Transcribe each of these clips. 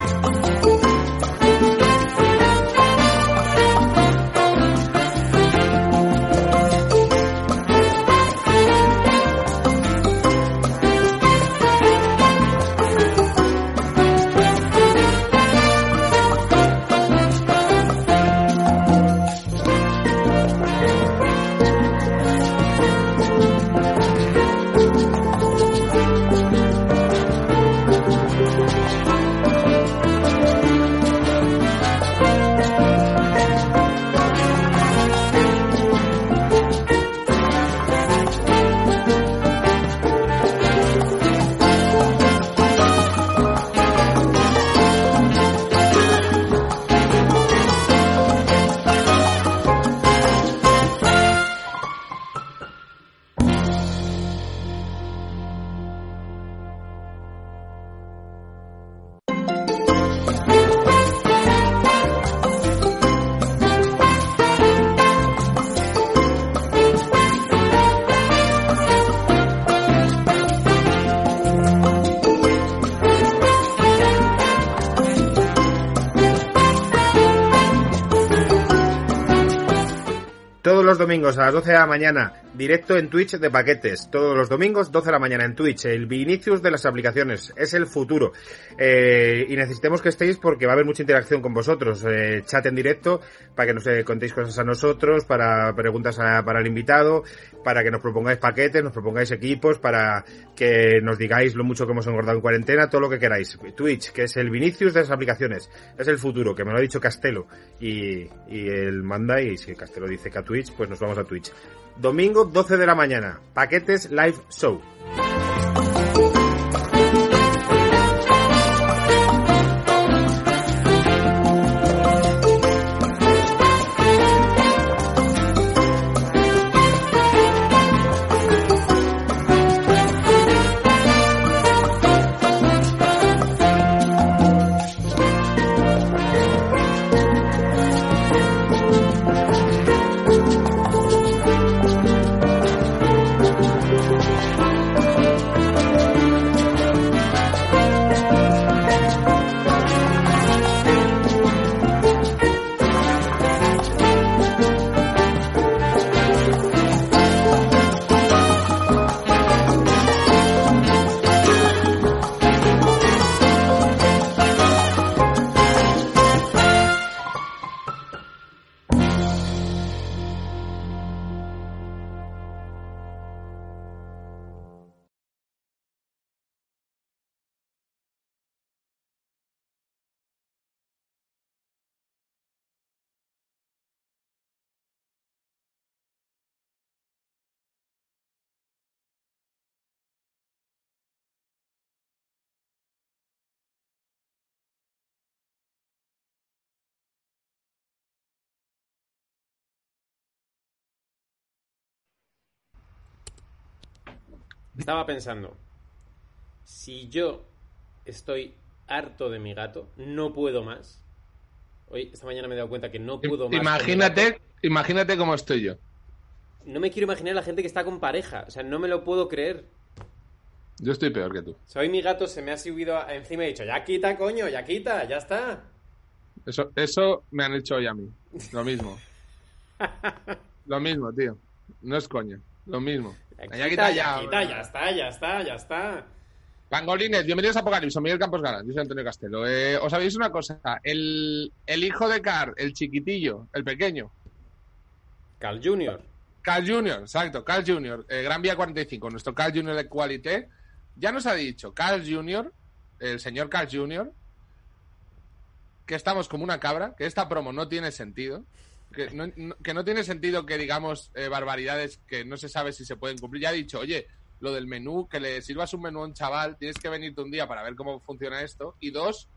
Todos los domingos a las 12 de la mañana, directo en Twitch de paquetes. Todos los domingos, 12 de la mañana en Twitch. El Vinicius de las aplicaciones. Es el futuro. Eh, y necesitemos que estéis porque va a haber mucha interacción con vosotros. Eh, chat en directo para que nos eh, contéis cosas a nosotros, para preguntas a- para el invitado, para que nos propongáis paquetes, nos propongáis equipos, para que nos digáis lo mucho que hemos engordado en cuarentena, todo lo que queráis. Twitch, que es el Vinicius de las aplicaciones. Es el futuro, que me lo ha dicho Castelo. Y, y él manda y si Castelo dice que a Twitch, pues nos vamos a Twitch. Domingo 12 de la mañana, paquetes live show. Estaba pensando, si yo estoy harto de mi gato, no puedo más. Hoy, esta mañana me he dado cuenta que no puedo más. Imagínate, imagínate cómo estoy yo. No me quiero imaginar la gente que está con pareja. O sea, no me lo puedo creer. Yo estoy peor que tú. O sea, hoy mi gato se me ha subido a- encima y he dicho, ya quita, coño, ya quita, ya está. Eso, eso me han hecho hoy a mí. Lo mismo. Lo mismo, tío. No es coña. Lo mismo. Ya quita, quita ya quita, ya está, ya está, ya está. Pangolines, bienvenidos a Apocalipsis. Soy Miguel Campos Galán. Yo soy Antonio Castelo. Eh, ¿Os sabéis una cosa? El, el hijo de Car, el chiquitillo, el pequeño, Carl Jr. Carl Jr., exacto, Carl Jr., eh, Gran Vía 45, nuestro Carl Jr. de Qualité, ya nos ha dicho Carl Jr., el señor Carl Jr., que estamos como una cabra, que esta promo no tiene sentido, que no, no- que no tiene sentido que digamos eh, barbaridades que no se sabe si se pueden cumplir. Ya ha dicho, oye, lo del menú, que le sirvas un menú a un chaval, tienes que venirte un día para ver cómo funciona esto. Y dos,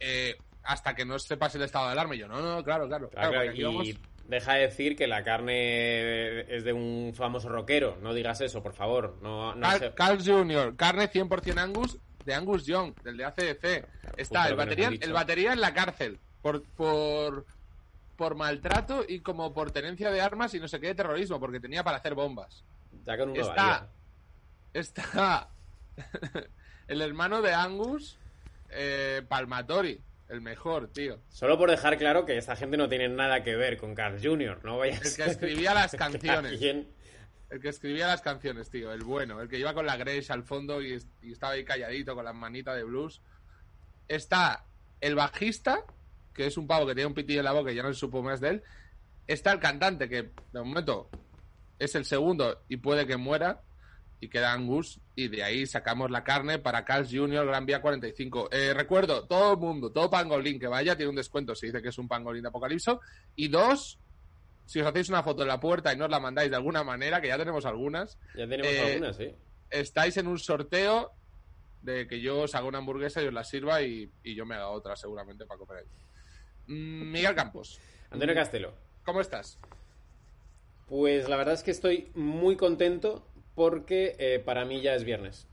eh, hasta que no se pase el estado de alarma. Y yo, no, no, claro, claro. Y vamos- deja de decir que la carne es de un famoso rockero. No digas eso, por favor. No, no Carl, sé- Carl Jr., carne 100% Angus de Angus Young, del de ACDC. Está el batería, el batería en la cárcel por, por, por maltrato y como por tenencia de armas y no sé qué de terrorismo, porque tenía para hacer bombas. Ya con Está, está el hermano de Angus, eh, Palmatori, el mejor, tío. Solo por dejar claro que esta gente no tiene nada que ver con Carl Jr. No vaya a El que escribía las canciones. alguien- El que escribía las canciones, tío, el bueno, el que iba con la Grace al fondo y, es- y estaba ahí calladito con las manitas de blues. Está el bajista, que es un pavo que tiene un pitillo en la boca y ya no se supo más de él. Está el cantante, que de momento es el segundo y puede que muera. Y queda Angus. Y de ahí sacamos la carne para Carl Jr. Gran Vía 45. Eh, recuerdo, todo el mundo, todo pangolín que vaya tiene un descuento. Se dice que es un pangolín de Apocalipso. Y dos, si os hacéis una foto en la puerta y nos la mandáis de alguna manera, que ya tenemos algunas, Ya tenemos Eh, algunas, sí. estáis en un sorteo de que yo os haga una hamburguesa y os la sirva y, y yo me haga otra seguramente para comer ahí. Mm, Miguel Campos, Antonio Castelo. ¿cómo estás? Pues la verdad es que estoy muy contento porque eh, para mí ya es viernes.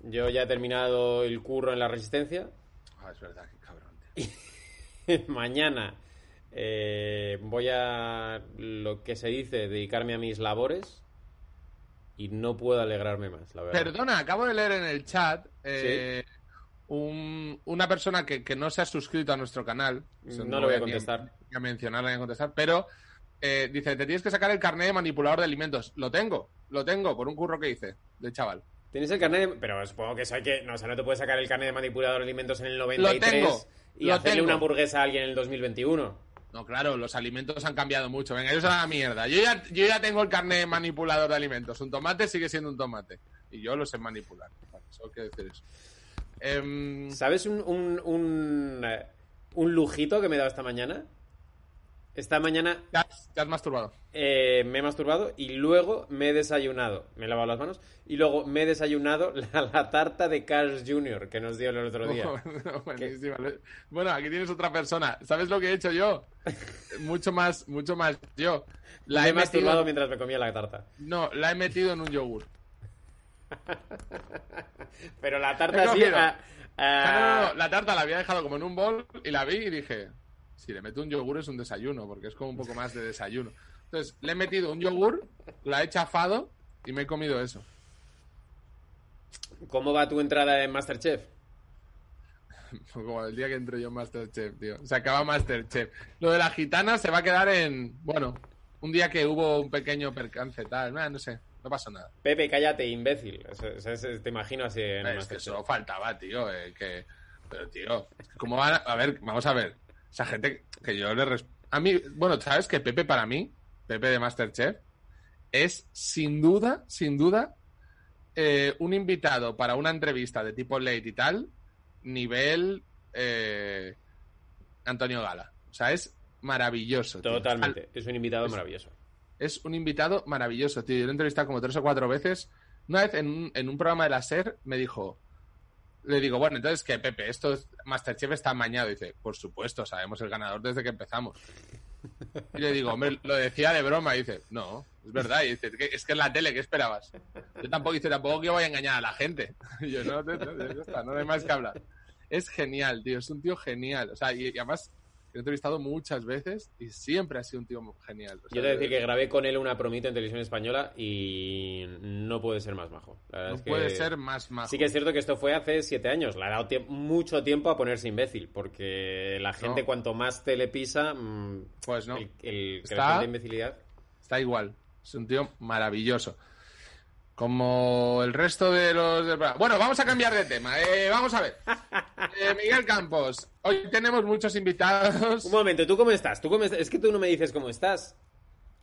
Yo ya he terminado el curro en la resistencia. Ah, es verdad, qué cabrón. Mañana eh, voy a lo que se dice dedicarme a mis labores y no puedo alegrarme más, la verdad. Perdona, acabo de leer en el chat eh, un- una persona que, que no se ha suscrito a nuestro canal. O sea, No le voy a contestar. ni a mencionarla ni a contestar, pero eh, dice, te tienes que sacar el carnet de manipulador de alimentos. Lo tengo, lo tengo, por un curro que hice, de chaval. Tienes el carnet, de- pero supongo que eso hay que, no, o sea, no te puedes sacar el carnet de manipulador de alimentos en el 93 tengo, y lo hacerle tengo. una hamburguesa a alguien en el 2021. No, claro, los alimentos han cambiado mucho. Venga, eso es la mierda. Yo ya, yo ya tengo el carnet de manipulador de alimentos. Un tomate sigue siendo un tomate. Y yo lo sé manipular. Vale, solo quiero decir eso. Em, ¿Sabes un, un, un, eh, un lujito que me he dado esta mañana? Esta mañana te, has, te has masturbado. eh, me he masturbado y luego me he desayunado. Me he lavado las manos y luego me he desayunado la, la tarta de Carl Jr. que nos dio el otro día. Buenísima. Bueno, aquí tienes otra persona. ¿Sabes lo que he hecho yo? mucho más, mucho más yo. La me he he masturbado metido, mientras me comía la tarta. no, la he metido en un yogur. Pero la tarta así... ah, no, ah, no, no, la tarta la había dejado como en un bol y la vi y dije, si le meto un yogur es un desayuno, porque es como un poco más de desayuno. Entonces, le he metido un yogur, la he chafado y me he comido eso. ¿Cómo va tu entrada en Masterchef? Como el día que entré yo en Masterchef, tío. Se acaba Masterchef. Lo de la gitana se va a quedar en, bueno, un día que hubo un pequeño percance, tal, no sé, no pasó nada. Pepe, cállate, imbécil. Te imagino así en es que solo faltaba, tío, eh, que... Pero, tío, ¿cómo van a... a ver, vamos a ver. Esa gente que yo le... res- A mí, bueno, ¿sabes que Pepe para mí, Pepe de Masterchef, es sin duda, sin duda, eh, un invitado para una entrevista de tipo late y tal, nivel eh, Antonio Gala. O sea, es maravilloso. tío. Totalmente. Es un invitado Es- maravilloso. Es un invitado maravilloso, tío. Yo lo he entrevistado como tres o cuatro veces. Una vez en un, en un programa de la SER me dijo, le digo, bueno, entonces que Pepe, esto es, Masterchef está amañado. Y dice, por supuesto, sabemos el ganador desde que empezamos. Y le digo, hombre, lo decía de broma. Y dice, no, es verdad. Y dice, "¿Qué- es que es la tele, ¿qué esperabas? Yo tampoco, dice, tampoco que voy a engañar a la gente. Y yo, no, no, no, está, no hay más que hablar. Es genial, tío, es un tío genial. O sea, y, y además, lo he entrevistado muchas veces y siempre ha sido un tío genial. O sea, Yo te decir que grabé con él una promita en televisión española y no puede ser más majo. No es que- puede ser más majo. Sí que es cierto que esto fue hace siete años. Le ha dado tie- mucho tiempo a ponerse imbécil, porque la gente No. cuanto más te le pisa, mm, Pues no. el, el Está- creciente imbecilidad. Está igual. Es un tío maravilloso. Como el resto de los... Bueno, vamos a cambiar de tema. Eh, vamos a ver. Eh, Miguel Campos. Hoy tenemos muchos invitados. Un momento, ¿tú cómo estás? ¿Tú cómo? Es que tú no me dices cómo estás.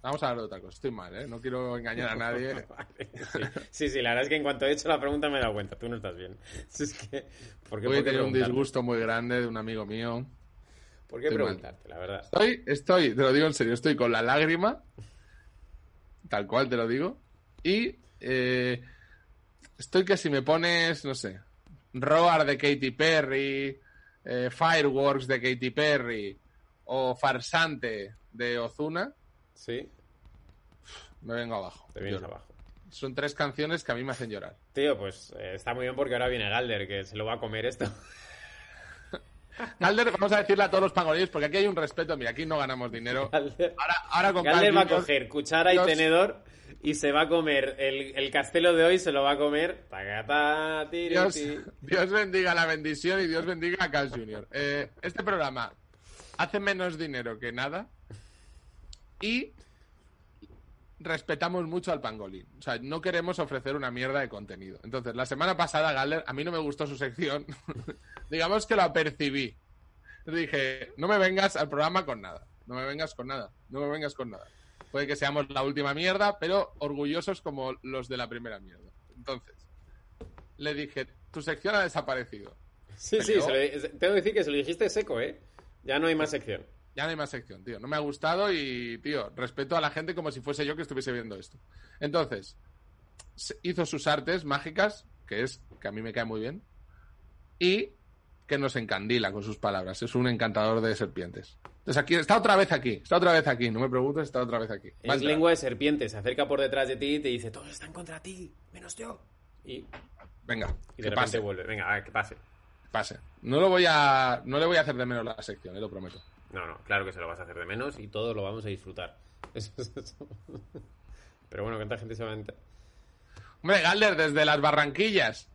Vamos a hablar de otra cosa. Estoy mal, ¿eh? No quiero engañar a nadie. Vale, sí. sí, sí, la verdad es que en cuanto he hecho la pregunta me he dado cuenta. Tú no estás bien. Es que, ¿Por qué, Hoy he por qué tenido un disgusto muy grande de un amigo mío. ¿Por qué Estoy mal. preguntarte, la verdad? Estoy, estoy, te lo digo en serio, estoy con la lágrima, tal cual te lo digo, y eh, estoy que si me pones, no sé, Roar de Katy Perry, eh, Fireworks de Katy Perry o Farsante de Ozuna, Sí, me vengo abajo. te vienes abajo. Son tres canciones que a mí me hacen llorar. Tío, pues eh, está muy bien porque ahora viene Galder, que se lo va a comer esto. Galder, vamos a decirle a todos los pangolines, porque aquí hay un respeto. Mira, aquí no ganamos dinero. Galder, Ahora, ahora con va a coger cuchara y tenedor y se va a comer el, el castelo de hoy, se lo va a comer. Tacatá, tiri, Dios. Dios bendiga la bendición y Dios bendiga a Carl Jr. Eh, este programa hace menos dinero que nada y respetamos mucho al pangolín. O sea, no queremos ofrecer una mierda de contenido. Entonces, la semana pasada, Galler, a mí no me gustó su sección. Digamos que lo apercibí. Dije, no me vengas al programa con nada. No me vengas con nada. No me vengas con nada. Puede que seamos la última mierda, pero orgullosos como los de la primera mierda. Entonces, le dije, tu sección ha desaparecido. Sí, sí, se lo- tengo que decir que se lo dijiste seco, ¿eh? Ya no hay más sección. Ya no hay más sección, tío. No me ha gustado y, tío, respeto a la gente como si fuese yo que estuviese viendo esto. Entonces, hizo sus artes mágicas, que es que a mí me cae muy bien, y que nos encandila con sus palabras. Es un encantador de serpientes. Entonces aquí, está otra vez aquí, está otra vez aquí, no me preguntes, está otra vez aquí. Es entrar. lengua de serpiente, se acerca por detrás de ti y te dice, todos están contra ti, menos yo. Y, Venga, y que de repente pase, vuelve. Venga, a ver, que pase. pase. No lo voy a, no le voy a hacer de menos la sección, eh, lo prometo. No, no, claro que se lo vas a hacer de menos y todos lo vamos a disfrutar. Eso es eso. Pero bueno, ¿cuánta gente se va a enterar? Hombre, Galder, desde las Barranquillas.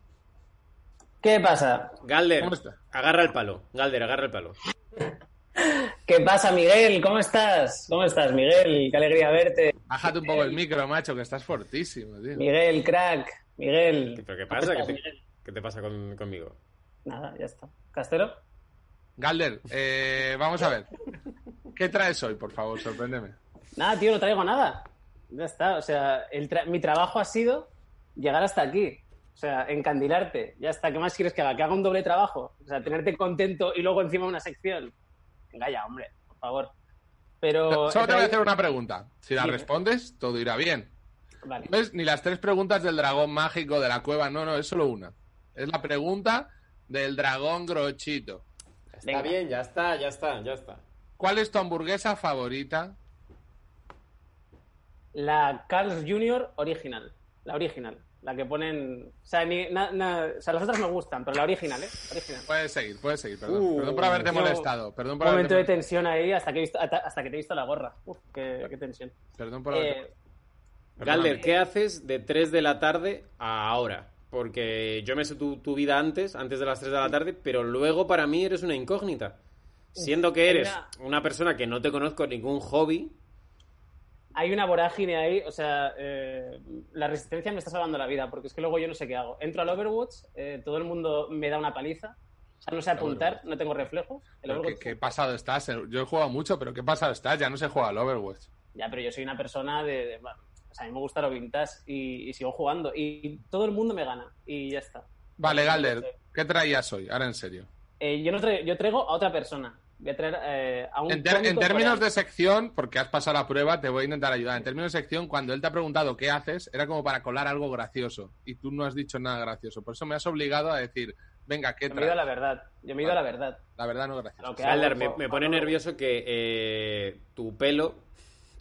¿Qué pasa? Galder, ¿Cómo está? agarra el palo. Galder, agarra el palo. ¿Qué pasa, Miguel? ¿Cómo estás? ¿Cómo estás, Miguel? Qué alegría verte. Bájate un poco el micro, macho, que estás fortísimo, tío. Miguel, crack. Miguel. ¿Pero qué ¿Cómo pasa? ¿Qué te, Miguel? qué te pasa con- conmigo? Nada, ya está. ¿Castero? Galder, eh, vamos a ver. ¿Qué traes hoy, por favor? Sorpréndeme. Nada, tío, no traigo nada. Ya está. O sea, el tra- mi trabajo ha sido llegar hasta aquí. O sea, encandilarte. Ya está. ¿Qué más quieres que haga? ¿Que haga un doble trabajo? O sea, tenerte contento y luego encima una sección. Venga ya, hombre, por favor. Pero... Solo te voy a hacer una pregunta. Si la respondes, todo irá bien. Vale. No es ni las tres preguntas del dragón mágico de la cueva, no, no, es solo una. Es la pregunta del dragón grochito. Está Venga. bien, ya está, ya está, ya está. ¿Cuál es tu hamburguesa favorita? La Carl's Jr. original. La original. La que ponen... O sea, ni, na- na- o sea, las otras me gustan, pero la original, ¿eh? Original. Puedes seguir, puedes seguir, perdón. Uh, perdón por haberte yo- molestado. Perdón por Un momento haberte de tensión ahí hasta que, he visto, hasta, hasta que te he visto la gorra. Uf, qué, qué tensión. Perdón por haberte Eh, Galder, ¿qué haces de 3 de la tarde a ahora? Porque yo me sé tu, tu vida antes, antes de las 3 de la tarde, pero luego para mí eres una incógnita. Siendo que eres una persona que no te conozco ningún hobby, hay una vorágine ahí, o sea, eh, la resistencia me está salvando la vida, porque es que luego yo no sé qué hago. Entro al Overwatch, eh, todo el mundo me da una paliza, o sea, no sé apuntar, no tengo reflejos. El ¿Qué, qué pasado estás? Yo he jugado mucho, pero ¿qué pasado estás? Ya no se juega al Overwatch. Ya, pero yo soy una persona de... de- bueno, o sea, a mí me gusta lo vintage y, y sigo jugando, y todo el mundo me gana, y ya está. Vale, Galder, ¿qué traías hoy? Ahora en serio. Eh, yo, no traigo, yo traigo a otra persona. Voy a traer eh, a un En, ter- en términos coreano. de sección, porque has pasado la prueba, te voy a intentar ayudar. En términos de sección, cuando él te ha preguntado qué haces, era como para colar algo gracioso. Y tú no has dicho nada gracioso. Por eso me has obligado a decir, venga, ¿qué Yo me he ido a la verdad. Yo me he ido a la verdad. La verdad no gracioso. Lo que hago, Galder, me, me pone nervioso que eh, tu pelo,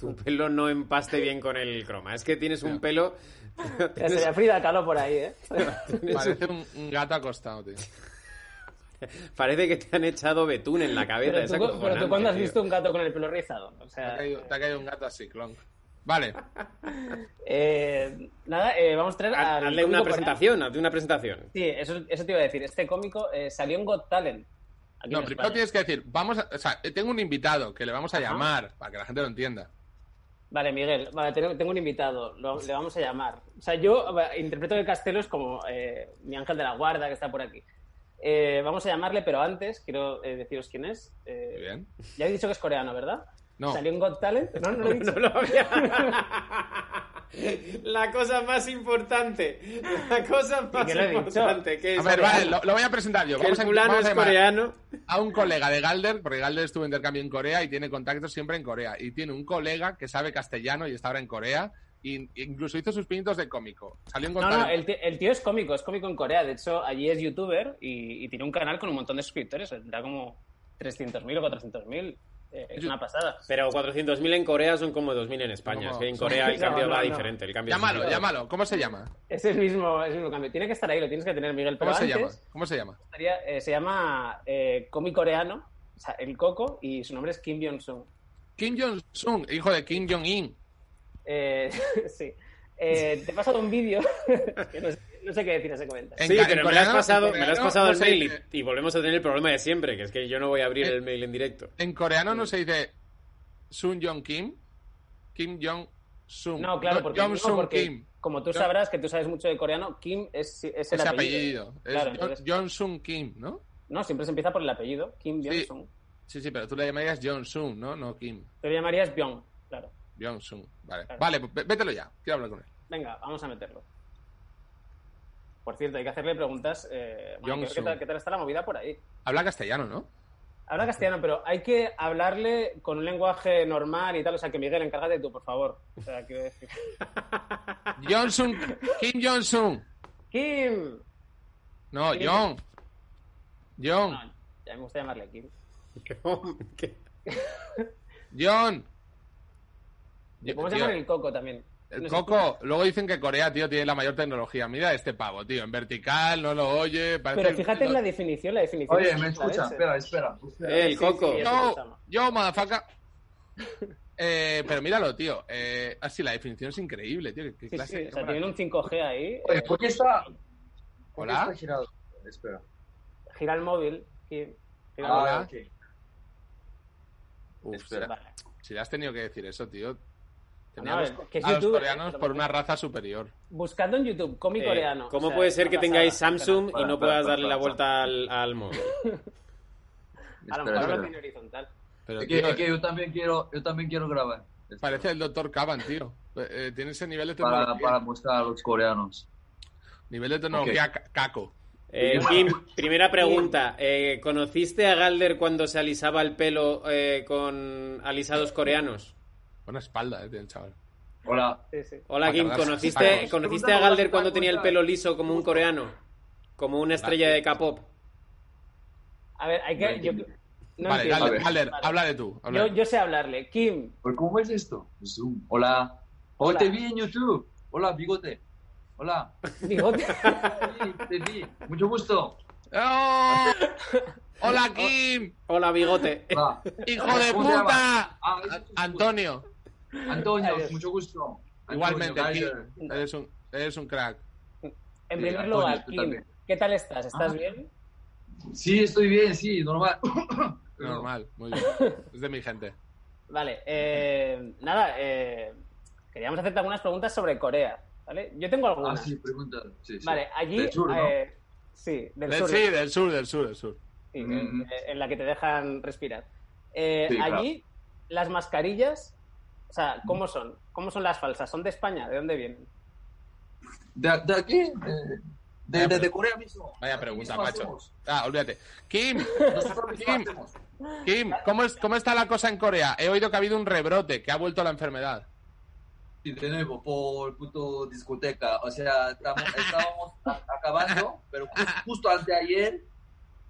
tu pelo no empaste bien con el croma. Es que tienes un pelo... Ya sería Frida Kahlo por ahí, ¿eh? Parece un, un gato acostado, tío. Parece que te han echado betún en la cabeza. Pero es tú, pero tú cuándo has tío. visto un gato con el pelo rizado? O Te sea, ha caído, te ha caído un gato así, clon. Vale, eh, nada, eh, vamos a traer al Hazle una presentación, hazle una presentación. Sí, eso, eso te iba a decir. Este cómico eh, salió en Got Talent. Aquí no, primero tienes que decir, vamos a, o sea, tengo un invitado que le vamos a Ajá. llamar para que la gente lo entienda. Vale, Miguel, vale, tengo, tengo un invitado, lo- le vamos a llamar. O sea, yo interpreto que Castelo es como eh, mi ángel de la guarda que está por aquí. Eh, vamos a llamarle, pero antes quiero eh, deciros quién es. Eh, Muy bien. Ya he dicho que es coreano, ¿verdad? No. ¿Salió en Got Talent? No, no lo he dicho. No lo había. La cosa más importante. La cosa más importante. Que es A ver, vale, lo, lo voy a presentar yo. el Vamos a, vamos a es llamar coreano. a un colega de Galder, porque Galder estuvo en intercambio en Corea y tiene contactos siempre en Corea. Y tiene un colega que sabe castellano y está ahora en Corea incluso hizo sus pinitos de cómico. Salió en No, no, el tío, el tío es cómico, es cómico en Corea. De hecho, allí es youtuber y, y tiene un canal con un montón de suscriptores. Tendrá como 300.000 o 400.000. Eh, es una pasada. Pero 400.000 en Corea son como 2.000 en España. No, Es que en Corea el No, cambio no, va no. diferente. El cambio es Llámalo, llámalo. ¿Cómo se llama? Es el mismo, es el mismo cambio. Tiene que estar ahí, lo tienes que tener, Miguel. Pero ¿Cómo se llama? ¿Cómo se llama? estaría- eh, se llama eh, Comi Coreano, o sea, el Coco, y su nombre es Kim Jong-sung. Kim Jong-un, hijo de Kim Jong-un. Eh, sí. Eh, te he pasado un vídeo que no sé, no sé qué decir a ese comentario. En Sí, pero me lo has pasado, me lo has pasado no el mail dice- y, y volvemos a tener el problema de siempre, que es que yo no voy a abrir el mail en directo. En coreano no se dice Sun Jong Kim, Kim Jong Sun. No, claro, porque, Jong no, Sun porque Kim. como tú Jong- sabrás que tú sabes mucho de coreano, Kim es, es el apellido. apellido. Es Claro, Jong- entonces- Jong Sun Kim, ¿no? No, siempre se empieza por el apellido, Kim Sí. Jong-sung. Sí, sí, pero tú le llamarías Jong Sun, ¿no? No Kim. Te lo llamarías Byung, claro. Jong Sun. Vale, Claro. vale, pues vételo ya. Quiero hablar con él. Venga, vamos a meterlo. Por cierto, hay que hacerle preguntas. Eh, bueno. ¿qué, tal, qué tal está la movida por ahí? Habla castellano, ¿no? Habla castellano, pero hay que hablarle con un lenguaje normal y tal. O sea, que Miguel, encárgate tú, por favor. O sea, quiero decir. Jong Sun, Kim Jong Sun. ¡Kim! No, Kim. Jong. Jong. No, ya me gusta llamarle Kim. ¿Qué? John. Le podemos Tío, llamar el Coco también. el No sé. Coco, luego dicen que Corea, tío, tiene la mayor tecnología. Mira este pavo, tío, en vertical, no lo oye. Parece Pero fíjate en la definición, la definición. Oye, es me la escuchan. leche. Espera, espera. Eh, el Sí, coco. sí, Yo, yo, motherfucker. Eh, pero míralo, tío. Eh, así, la definición es increíble, tío. ¿Qué, qué Sí, clase sí, de o sea, tienen un 5G ahí. Oye, eh, ¿por qué está? ¿Por qué Hola. está girado? Espera. gira el móvil. Gira el. Ah, móvil. ok. Uf, espera. Vale. Si le has tenido que decir eso, tío. No, no, que a los coreanos por una raza superior. Buscando en YouTube, cómic Eh, coreano. ¿Cómo o sea, puede ser que pasada. tengáis Samsung y Para, no para, puedas para, darle la para. vuelta al, al móvil? A lo mejor lo espera. tiene horizontal. Pero, Es que, tío, es que yo también quiero, yo también quiero grabar. Parece el doctor Caban, tío. Eh, eh, tiene ese nivel de Para, tecnología. para mostrar a los coreanos. Nivel de tecnología ca- caco. Eh, Kim, primera pregunta. Eh, ¿Conociste a Galder cuando se alisaba el pelo eh, con alisados coreanos? Buena espalda, eh, tiene el chaval. Hola. Sí, sí. Hola Kim. ¿conociste. ¿conociste a Galder cuando tenía el pelo liso como un coreano? Como una estrella de K-pop. A ver, hay que. Yo- no vale. Galder, Galder, Vale. habla de tú. Yo, sé hablarle. Kim, ¿Pero ¿Cómo es esto? Zoom. Hola. Oh, Hola. te vi en YouTube. Hola, bigote. Hola. bigote. Te vi. Mucho gusto. ¡Oh! ¡Hola, Kim! Hola, bigote. Hola. ¡Hijo de ¿Cómo te puta! Ah, Antonio, Antonio, Adiós. mucho gusto. Antonio igualmente. Kim. Eres un, eres un crack. En primer Antonio, lugar, Kim. ¿qué tal estás? ¿Estás Ah. bien? Sí, estoy bien, sí, normal. Normal, muy bien. Es de mi gente. Vale, eh, nada, eh, queríamos hacerte algunas preguntas sobre Corea, ¿vale? Yo tengo Ah, algunas. sí, pregunta. Sí, sí. Vale, allí... Del sur, ¿no? eh, sí, del Del- sur. sí, del sur, del sur, del sur. sí, Mm. eh, en la que te dejan respirar. Eh, Sí, claro. allí, las mascarillas, o sea, ¿cómo son? ¿Cómo son las falsas? ¿Son de España? ¿De dónde vienen? ¿De, de aquí? De, de, de- de Corea mismo. Vaya pregunta, macho. Ah, olvídate. Kim, Kim. Kim, ¿cómo, es, ¿cómo está la cosa en Corea? He oído que ha habido un rebrote, que ha vuelto la enfermedad. Y de nuevo, por puto discoteca. O sea, estamos, estábamos a- acabando, pero jus- justo antes de ayer,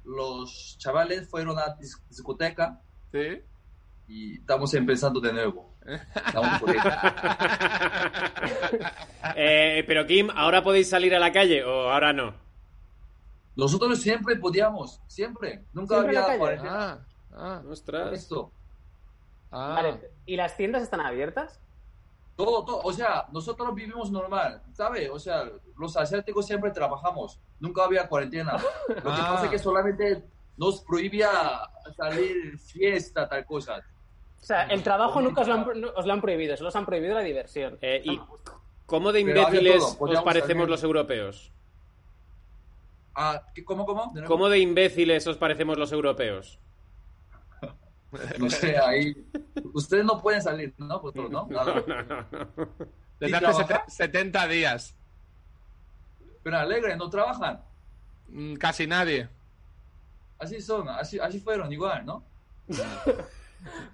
los chavales fueron a dis- discoteca ¿Sí? y estamos empezando de nuevo. Eh, pero Kim, ¿ahora podéis salir a la calle o ahora no? Nosotros siempre podíamos, siempre. Nunca ¿Siempre en la había cuarentena. Ah, ah, Ostras. Esto. ah. Vale, ¿y las tiendas están abiertas? Todo, todo, o sea, nosotros vivimos normal, ¿sabes? O sea, los asiáticos siempre trabajamos, nunca había cuarentena. Lo que Ah. pasa es que solamente nos prohibía salir fiesta, tal cosa. O sea, el trabajo nunca os lo han, pro- no- os lo han prohibido, solo os han prohibido la diversión. Eh, ¿y me gusta. cómo de imbéciles todo, os parecemos salir. los europeos? Ah, ¿qué- ¿Cómo, cómo? De. ¿Cómo de imbéciles os parecemos los europeos? No sé, ahí... Ustedes no pueden salir, ¿no? Vosotros, ¿no? Nada. No, no, no. Desde ¿Y hace trabajar? sete- 70 días. Pero alegre, no trabajan. Mm, Casi nadie. Así son, así, así fueron igual, ¿no?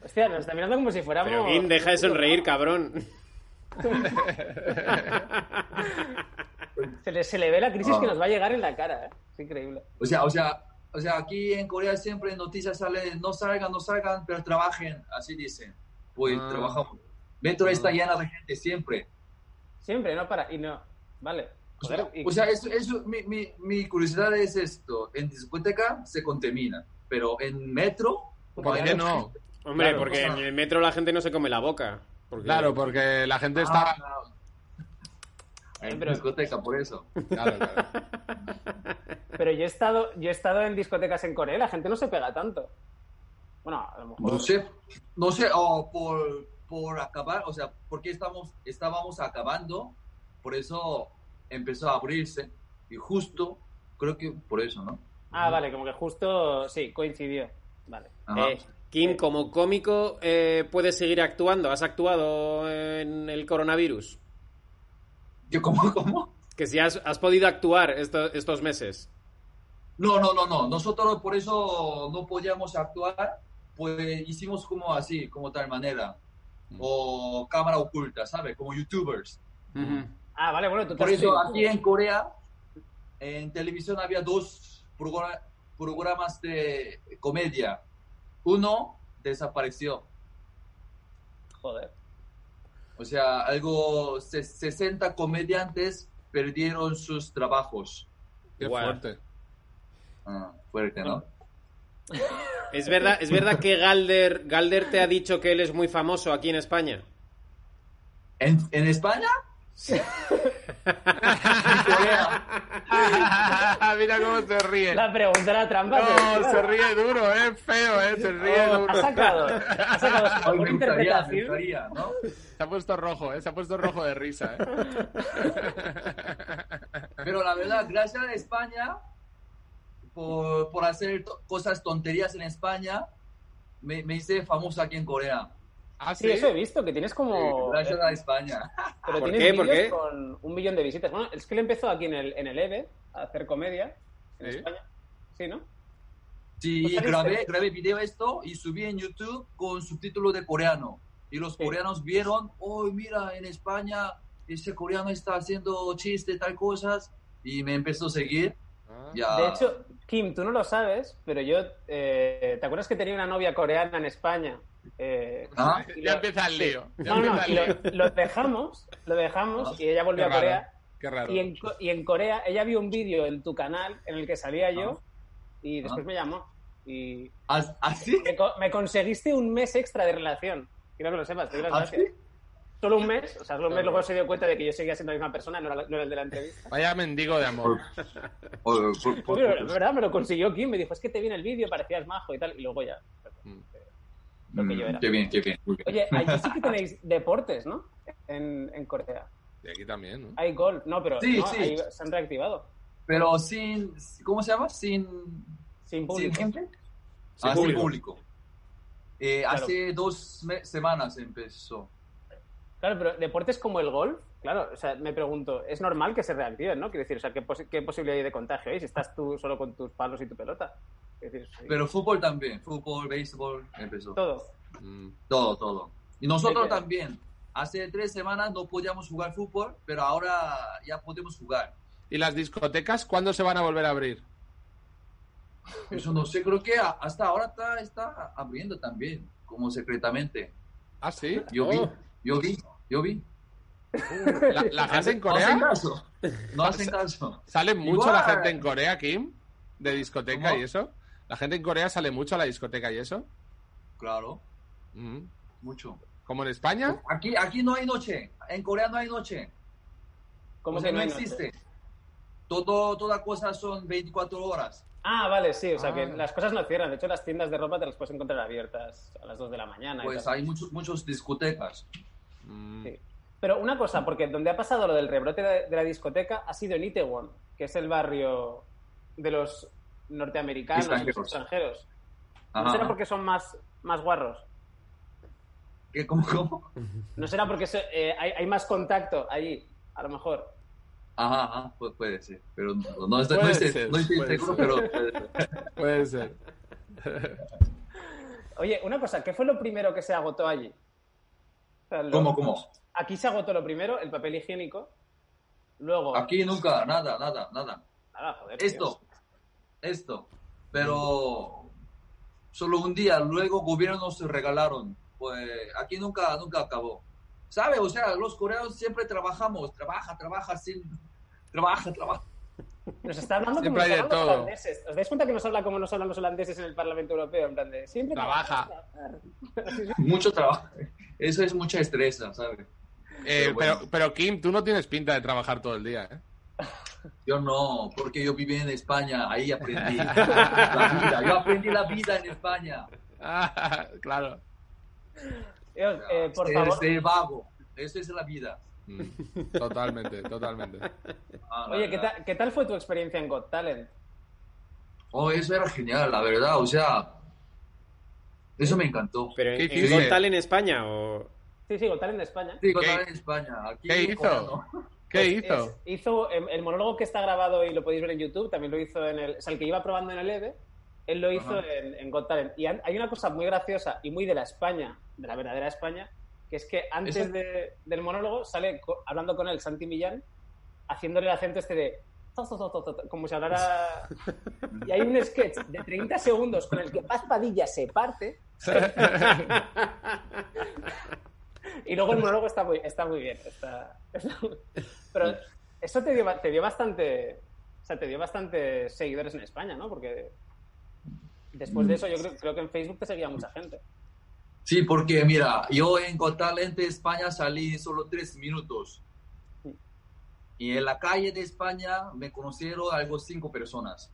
Hostia, nos está mirando como si fuéramos... Pero deja de sonreír, cabrón. Se le, se le ve la crisis Ah. que nos va a llegar en la cara, ¿eh? Es increíble. O sea, o sea, o sea, aquí en Corea siempre en noticias sale, no salgan, no salgan, pero trabajen, así dicen. Pues Ah. trabajamos. Metro está llena de gente siempre. Siempre, no para. Y no. Vale. O sea, y- o sea, eso, eso, mi, mi, mi curiosidad es esto. En discoteca se contamina, pero en metro... como ¿Por hay qué mucha no? Hombre, Claro, porque en el metro la gente no se come la boca. Porque- Claro, porque la gente está... Ah, en Pero- discoteca, por eso. Claro, claro. Pero yo he estado, yo he estado en discotecas en Corea, la gente no se pega tanto. Bueno, a lo mejor. No sé, no sé, o por, por acabar, o sea, porque estamos, estábamos acabando, por eso empezó a abrirse, y justo, creo que por eso, ¿no? Ah, vale, como que justo, sí, coincidió. Vale. Ajá. Eh, Kim, como cómico, eh, ¿puedes seguir actuando? ¿Has actuado en el coronavirus? ¿Yo cómo, cómo? Que si has, has podido actuar esto- estos meses. No, no, no, no, nosotros por eso no podíamos actuar, pues hicimos como así, como tal manera, o cámara oculta, ¿sabes? Como youtubers. Ah, vale, bueno, tú te Por eso aquí en Corea, en televisión había dos programa- programas de comedia. Uno desapareció. Joder. O sea, algo, se- 60 comediantes perdieron sus trabajos. Qué fuerte. Ah, fuerte, ¿no? ¿Es verdad, ¿Es verdad que Galder, Galder te ha dicho que él es muy famoso aquí en España? ¿En, en España? Mira cómo se ríe. La pregunta era trampa. No, pero- se ríe duro, eh, feo, eh, se ríe Oh, duro. ha sacado, ha sacado me interpretación. Se ha puesto rojo, eh, se ha puesto rojo de risa, eh. Pero la verdad, gracias a España por, por hacer cosas tonterías en España, me, me hice famoso aquí en Corea. Ah, Sí, eso he visto, que tienes como... A España. Pero ¿Por tienes qué? ¿Por qué? con un millón de visitas. Bueno, es que él empezó aquí en el, en el EVE a hacer comedia en Sí. España. Sí, ¿no? Sí, ¿Pues grabé, grabé video esto y subí en YouTube con subtítulo de coreano. Y los Sí. coreanos vieron, oh, mira, en España ese coreano está haciendo chiste, tal cosas. Y me empezó a seguir. Ah. Ya. De hecho, Kim, tú no lo sabes, pero yo... eh, ¿Te acuerdas que tenía una novia coreana en España? Eh, Ah, y Ya empieza el lío. Ya No, no, el lío. lo, lo dejamos, lo dejamos Ah, y ella volvió qué a. Corea. Qué raro. Y en, Co- y en Corea, ella vio un vídeo en tu canal en el que salía yo Ah. y después Ah. me llamó. Y ¿As- ¿Así? me, co- me conseguiste un mes extra de relación. Quiero que lo sepas, te doy las. Solo un mes, o sea, solo un mes luego se dio cuenta de que yo seguía siendo la misma persona, no era, no era el de la entrevista. Vaya mendigo de amor. Por- por- Pero, de verdad, me lo consiguió Kim, me dijo, es que te vi en el vídeo, parecías majo y tal, y luego ya. Mm. Lo que yo Mm, era. Qué bien, qué bien. Oye, allí sí que tenéis deportes, ¿no? En, en Corea. Y aquí también, ¿no? Hay golf, no, pero Sí, no, sí. ahí se han reactivado. Pero sin, ¿cómo se llama? Sin, Sin sin público. gente. Sin Ah, sin público. público. Eh, Claro. Hace dos semanas empezó. Claro, pero deportes como el golf, claro, o sea, me pregunto, es normal que se reactiven, ¿no? Quiero decir, o sea, ¿qué, qué posibilidad hay de contagio hay si estás tú solo con tus palos y tu pelota? Es decir, sí, Pero fútbol también. Fútbol, béisbol, empezó. todo. Mm. Todo, todo. Y nosotros también. Hace tres semanas no podíamos jugar fútbol, pero ahora ya podemos jugar. ¿Y las discotecas cuándo se van a volver a abrir? Eso no sé, creo que hasta ahora está, está abriendo también, como secretamente. ¿Ah, sí? Yo vi, Oh. yo vi, yo vi. ¿La, la gente en No hacen Corea? caso. No hacen caso. ¿Sale mucho la gente en Corea, Kim? ¿De discoteca ¿Cómo? y eso? ¿La gente en Corea sale mucho a la discoteca y eso? Claro, Mm. mucho. ¿Como en España? Aquí, aquí no hay noche. En Corea no hay noche. ¿Cómo O que sea, no no hay noche? existe. Todo, toda cosa son 24 horas. Ah, vale, sí, o sea, Ah. que las cosas no cierran. De hecho, las tiendas de ropa te las puedes encontrar abiertas a las 2 de la mañana. Pues hay muchos, muchos discotecas. Mm. Sí. Pero una cosa, porque donde ha pasado lo del rebrote de, de la discoteca ha sido en Itaewon, que es el barrio de los norteamericanos Extranjeros. extranjeros. ¿No será porque son más, más guarros? ¿Qué, cómo, cómo? ¿No será porque se- eh, hay, hay más contacto allí? A lo mejor. Ajá, ajá, pu- puede ser. Pero no, no estoy, Puede no ser, no estoy puede seguro, ser. pero puede ser. Puede ser. Oye, una cosa, ¿qué fue lo primero que se agotó allí? O sea, lo- ¿Cómo, cómo? aquí se agotó lo primero, el papel higiénico. Luego. Aquí nunca, nada, nada, nada. Nada, joder, Esto. Esto. Pero solo un día, luego gobierno nos regalaron. Pues aquí nunca, nunca acabó. ¿Sabe? O sea, los coreanos siempre trabajamos, trabaja, trabaja, sin... Trabaja, trabaja. Nos está hablando Siempre como nos hablan los holandeses. ¿Os dais cuenta que nos habla como nos hablan los holandeses en el Parlamento Europeo? En plan de, siempre Trabaja. Mucho trabajo. Eso es mucha estresa, ¿sabes? Eh, Pero bueno. pero, pero Kim, tú no tienes pinta de trabajar todo el día, ¿eh? Yo no, porque yo viví en España, ahí aprendí la vida. Yo aprendí la vida en España. Ah, claro. Dios, eh, por ser, favor. vago. Eso es la vida. Mm, Totalmente, totalmente. Ah, Oye, ¿qué, tal- ¿qué tal fue tu experiencia en Got Talent? Oh, eso era genial, la verdad. O sea, eso me encantó. ¿Pero en, ¿Qué en hiciste? Got Talent en España o...? Sí, sí, Got Talent de España. Sí, ¿Qué- contar en España. Aquí qué hizo? coreano. ¿Qué hizo? es- hizo em, el monólogo que está grabado y lo podéis ver en YouTube, también lo hizo en el... O sea, el que iba probando en el EVE, él lo hizo Ajá. en, en Got Talent. Y hay una cosa muy graciosa y muy de la España, de la verdadera España, que es que antes de- del monólogo sale hablando con él Santi Millán, haciéndole el acento este de... Como si hablara... Y hay un sketch de 30 segundos con el que Paz Padilla se parte y luego el monólogo está muy, está muy bien. Está, está muy- Pero eso te dio, te dio bastante. O sea, te dio bastante seguidores en España, ¿no? Porque después de eso yo creo, creo que en Facebook te seguía mucha gente. Sí, porque mira, yo en Got Talent de España salí solo tres minutos. Y en la calle de España me conocieron algo cinco personas.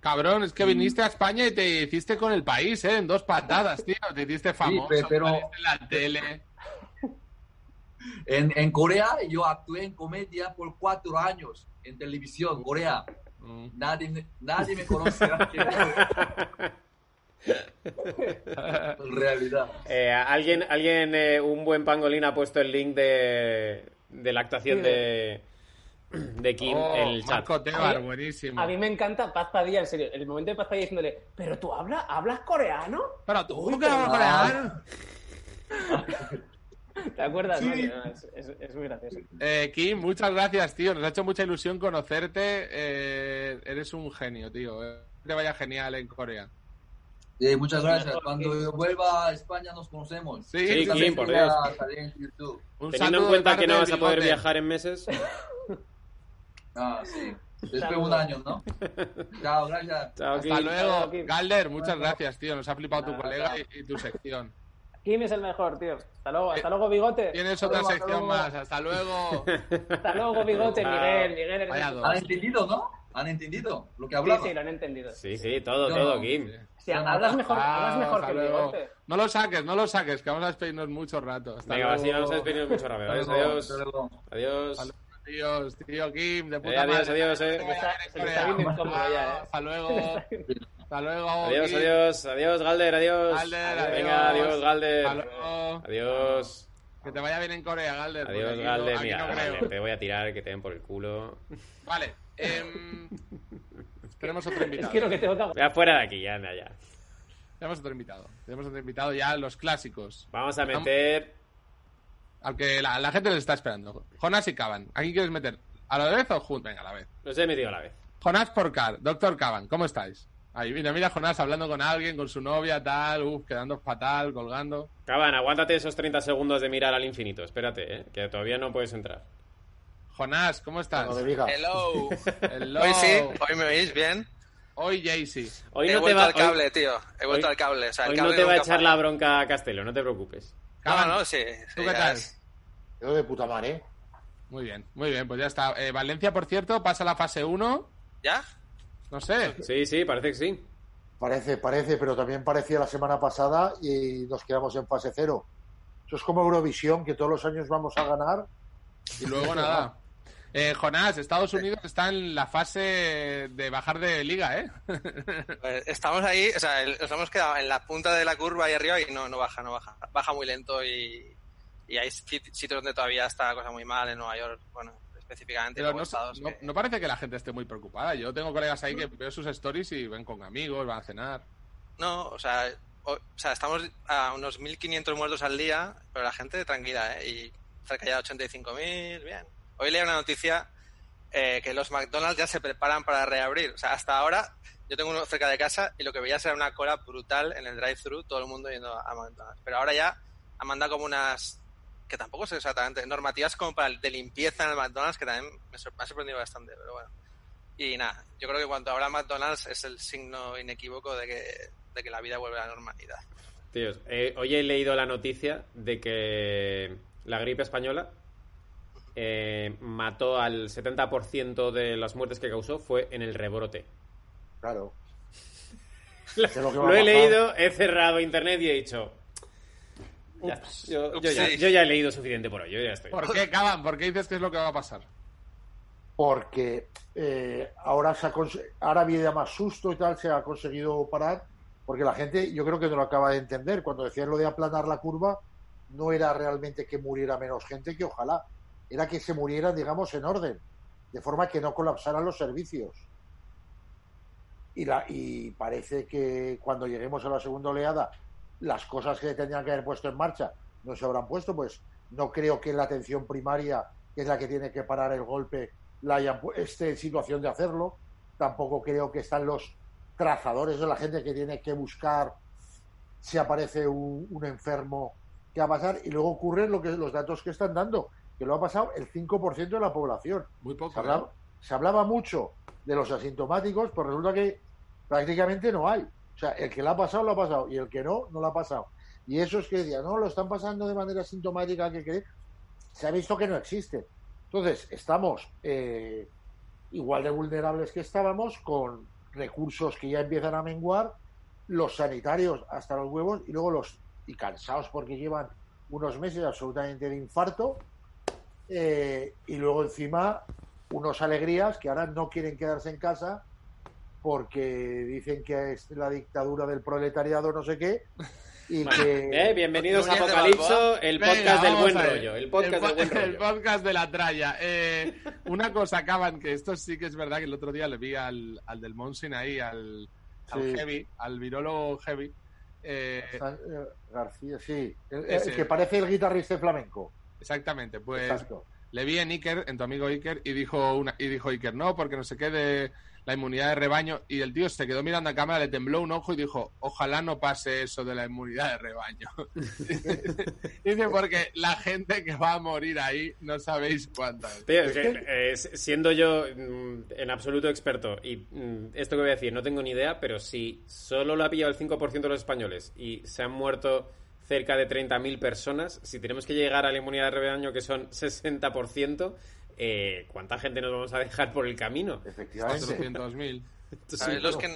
Cabrón, es que viniste a España y te hiciste con el país, ¿eh? En dos patadas, tío. Te hiciste famoso, pe- pero- en la tele. En, en Corea yo actué en comedia por cuatro años en televisión, Corea. Mm. Nadie, me- nadie me conoce. en realidad. Eh, alguien, alguien eh, un buen pangolín ha puesto el link de, de la actuación de, de Kim Oh, en el chat. Marco Tebar, Oye, buenísimo. A mí me encanta Paz Padilla, en serio. El momento de Paz Padilla diciéndole, ¿pero tú hablas, hablas coreano? Pero tú, ¿qué pero- coreano? ¿Te acuerdas? Sí. No, Es, es- es muy gracioso. Eh, Kim, muchas gracias, tío. Nos ha hecho mucha ilusión conocerte. Eh, eres un genio, tío. Eh, Que te vaya genial en Corea. Eh, muchas gracias. Cuando sí. yo vuelva a España nos conocemos. Sí, Sí, Kim, por Dios. salir en YouTube. Un Teniendo en cuenta que no vas a poder bigote. viajar en meses. Ah, sí. Después de un año, ¿no? Chao, gracias. Chao, Hasta Kim. luego, Chao. Galder. Muchas gracias, tío. Nos ha flipado tu colega y, y tu sección. Kim es el mejor, tío. Hasta luego, Eh, hasta luego, bigote. Tienes otra luego, sección más. Hasta luego. Hasta luego, bigote. Miguel. Miguel, eres. ¿Han entendido, no? ¿Han entendido lo que Sí, hablaba? sí, lo han entendido. Sí, sí, todo, Yo todo, no. Kim. Sí, hablas mejor, hablas mejor que bigote. No lo saques, no lo saques, que vamos a despedirnos mucho rato. Hasta Venga, luego. así vamos a despedirnos mucho. Hasta Adiós, luego, adiós. Adiós. Adiós, tío Kim, de puta Eh, adiós, madre. adiós, eh. Que vaya Se en está viendo incómodo ya, eh. Hasta luego. Hasta luego. Adiós, adiós, adiós, Galder, adiós. Galder, Venga, adiós. adiós, Galder. Hasta luego. Adiós. Que te vaya bien en Corea, Galder. Adiós, aquí no- Galder. aquí Mira, no. Galder, te voy a tirar, que te den por el culo. Vale. em, tenemos otro invitado. Es que lo que tengo que Ya fuera de aquí, ya, anda, ya. Tenemos otro invitado. Tenemos otro invitado ya, los clásicos. Vamos a meter. Al que la, la gente les está esperando. Jonás y Caban. ¿A quién quieres meter? ¿A la vez o juntos? Venga, a la vez. Los he metido a la vez. Jonás Porcar, Doctor Caban, ¿cómo estáis? Ahí, mira, mira Jonás hablando con alguien, con su novia, tal, uff, quedando fatal, colgando. Caban, aguántate esos 30 segundos de mirar al infinito. Espérate, eh, que todavía no puedes entrar. Jonás, ¿cómo estás? Hello. Hello. Hoy sí, hoy me oís bien. Hoy Jaycee. Hoy He no te va, al cable, hoy- tío. He vuelto hoy- al cable. O sea, el hoy cable no te va a echar la bronca a Castelo, no te preocupes. Caban, no, sí. ¿tú sí, qué ya tal? es. Yo de puta madre. Muy bien, muy bien, pues ya está. Eh, Valencia, por cierto, pasa a la fase 1. ¿Ya? No sé. Sí, sí, parece que sí. Parece, parece, pero también parecía la semana pasada y nos quedamos en fase cero. Eso es como Eurovisión, que todos los años vamos a ganar. Y luego nada. Eh, Jonás, Estados Unidos está en la fase de bajar de liga, ¿eh? Pues estamos ahí, o sea, nos hemos quedado en la punta de la curva ahí arriba y no, no baja, no baja. Baja muy lento y, y hay sit- sitios donde todavía está la cosa muy mal, en Nueva York, bueno, específicamente. Pero no, estados no- que- no parece que la gente esté muy preocupada. Yo tengo colegas ahí que veo sus stories y ven con amigos, van a cenar. No, o sea, o, o sea, estamos a unos 1.500 muertos al día, pero la gente tranquila, ¿eh? Y cerca ya de 85.000, bien. Hoy leí una noticia eh, que los McDonald's ya se preparan para reabrir. O sea, hasta ahora yo tengo uno cerca de casa y lo que veía era una cola brutal en el drive-thru, todo el mundo yendo a McDonald's. Pero ahora ya han mandado como unas, que tampoco sé exactamente, normativas como para el de limpieza en el McDonald's, que también me, sor- me ha sorprendido bastante, pero bueno. Y nada, yo creo que cuando habrá McDonald's es el signo inequívoco de que, de que la vida vuelve a la normalidad. Tíos, eh, hoy he leído la noticia de que la gripe española eh, mató al 70% de las muertes que causó fue en el rebrote. Claro. Lo, lo he leído, he cerrado internet y he dicho... ya está, Ups, yo, ups, yo ya, sí. yo ya he leído suficiente por hoy, yo ya estoy. ¿Por qué, Caban? ¿Por qué dices que es lo que va a pasar? porque eh, ahora se ha ahora había más susto y tal, se ha conseguido parar, porque la gente yo creo que no lo acaba de entender. Cuando decían lo de aplanar la curva, no era realmente que muriera menos gente, que ojalá, era que se murieran, digamos, en orden, de forma que no colapsaran los servicios. Y, la, y parece que cuando lleguemos a la segunda oleada, las cosas que tendrían que haber puesto en marcha no se habrán puesto, pues no creo que la atención primaria, que es la que tiene que parar el golpe, la hayan esté en situación de hacerlo. Tampoco creo que están los trazadores de la gente que tiene que buscar si aparece un, un enfermo que va a pasar. Y luego ocurren lo que, los datos que están dando, que lo ha pasado el 5% de la población. Muy poco. Se ¿eh? hablaba, se hablaba mucho de los asintomáticos, pues resulta que prácticamente no hay. O sea, el que lo ha pasado, lo ha pasado, y el que no, no lo ha pasado. Y eso es que decía, no, lo están pasando de manera asintomática, que cree. Se ha visto que no existe. Entonces, estamos eh, igual de vulnerables que estábamos, con recursos que ya empiezan a menguar, los sanitarios hasta los huevos, y luego los, y cansados porque llevan unos meses absolutamente de infarto, eh, y luego encima unos alegrías que ahora no quieren quedarse en casa porque dicen que es la dictadura del proletariado no sé qué y que Eh, bienvenidos a Apocalipso, el Venga, podcast del buen rollo. El podcast po- del buen el rollo. podcast de la tralla. Eh, una cosa, acaban, que esto sí que es verdad que el otro día le vi al, al del Monsin ahí, al, al Sí. Heavy, al virólogo Heavy. eh, eh, García, sí, el, el que parece el guitarrista flamenco. exactamente, pues Exacto. le vi en Iker, en tu amigo Iker, y dijo, una, y dijo Iker, no, porque no se quede la inmunidad de rebaño. Y el tío se quedó mirando a cámara, le tembló un ojo y dijo, ojalá no pase eso de la inmunidad de rebaño. Dice, porque la gente que va a morir ahí no sabéis cuántas. Tío, es que, eh, siendo yo mm, en absoluto experto, y mm, esto que voy a decir, no tengo ni idea, pero si solo lo ha pillado el 5% de los españoles y se han muerto cerca de 30.000 personas, si tenemos que llegar a la inmunidad de rebaño, que son 60%, eh, ¿cuánta gente nos vamos a dejar por el camino? Efectivamente. 400.000. Esto ¿Sabes los que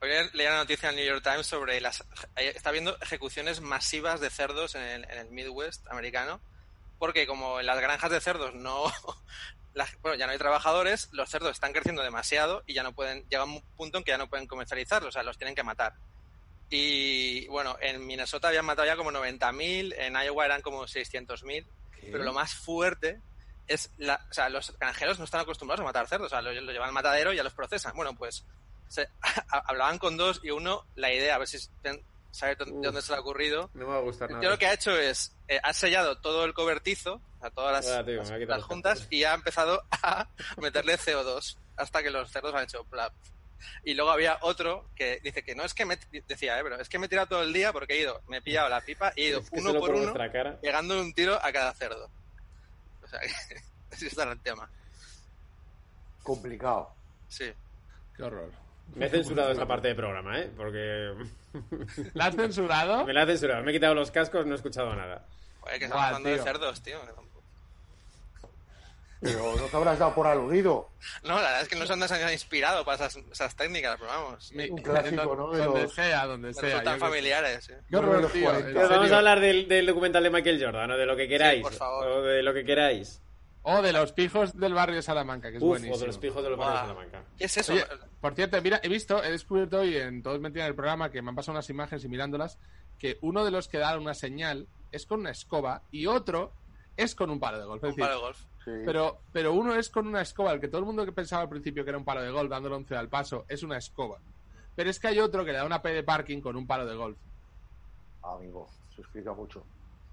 Hoy leía la noticia en el New York Times sobre las. Está habiendo ejecuciones masivas de cerdos en el, en el Midwest americano, porque como en las granjas de cerdos no. la- bueno, ya no hay trabajadores, los cerdos están creciendo demasiado y ya no pueden. Llega un punto en que ya no pueden comercializarlos, o sea, los tienen que matar. Y bueno, en Minnesota habían matado ya como 90.000, en Iowa eran como 600.000, pero lo más fuerte es la, o sea, los granjeros no están acostumbrados a matar cerdos, o sea, lo, lo llevan al matadero y ya los procesan. Bueno, pues se- hablaban con dos y uno la idea, a ver si sabe de dónde se le ha ocurrido. No me va a gustar Yo nada. lo que ha hecho es, eh, ha sellado todo el cobertizo, sea, todas las, Ah, tío, las- las juntas y ha empezado a meterle CO2 hasta que los cerdos han hecho plap. Y luego había otro que dice que no es que me decía, eh, pero es que me he tirado todo el día porque he ido, me he pillado la pipa y he ido Es que uno por uno cara. pegando un tiro a cada cerdo. O sea, que así está el tema. Complicado. Sí. Qué horror. Me he censurado esa parte del programa, ¿eh? Porque ¿La has censurado? me la he censurado. Me he quitado los cascos, no he escuchado nada. Joder, que estamos hablando de tío. cerdos, tío. Pero no te habrás dado por aludido. No, la verdad es que no se han inspirado para esas, esas técnicas, pero vamos. Un clásico, ¿no? De donde los- sea, donde sea. resultan familiares. sí. Qué horror, Los tío. 40. en Pero vamos serio. a hablar del, del documental de Michael Jordan, o de lo que queráis. por favor. O de lo que queráis. O de los pijos del barrio de Salamanca, que es Uf, buenísimo. o de los pijos de los barrios de. Salamanca. ¿Qué es eso? Oye, por cierto, mira, he visto, he descubierto hoy en Todos Mentiras en el programa que me han pasado unas imágenes y mirándolas, que uno de los que da una señal es con una escoba y otro es con un palo de golf. Es un decir, palo de golf. Sí. pero, pero uno es con una escoba, el que todo el mundo que pensaba al principio que era un palo de golf dándole 11 al paso, es una escoba. Pero es que hay otro que le da una P de parking con un palo de golf. Amigo, se explica mucho.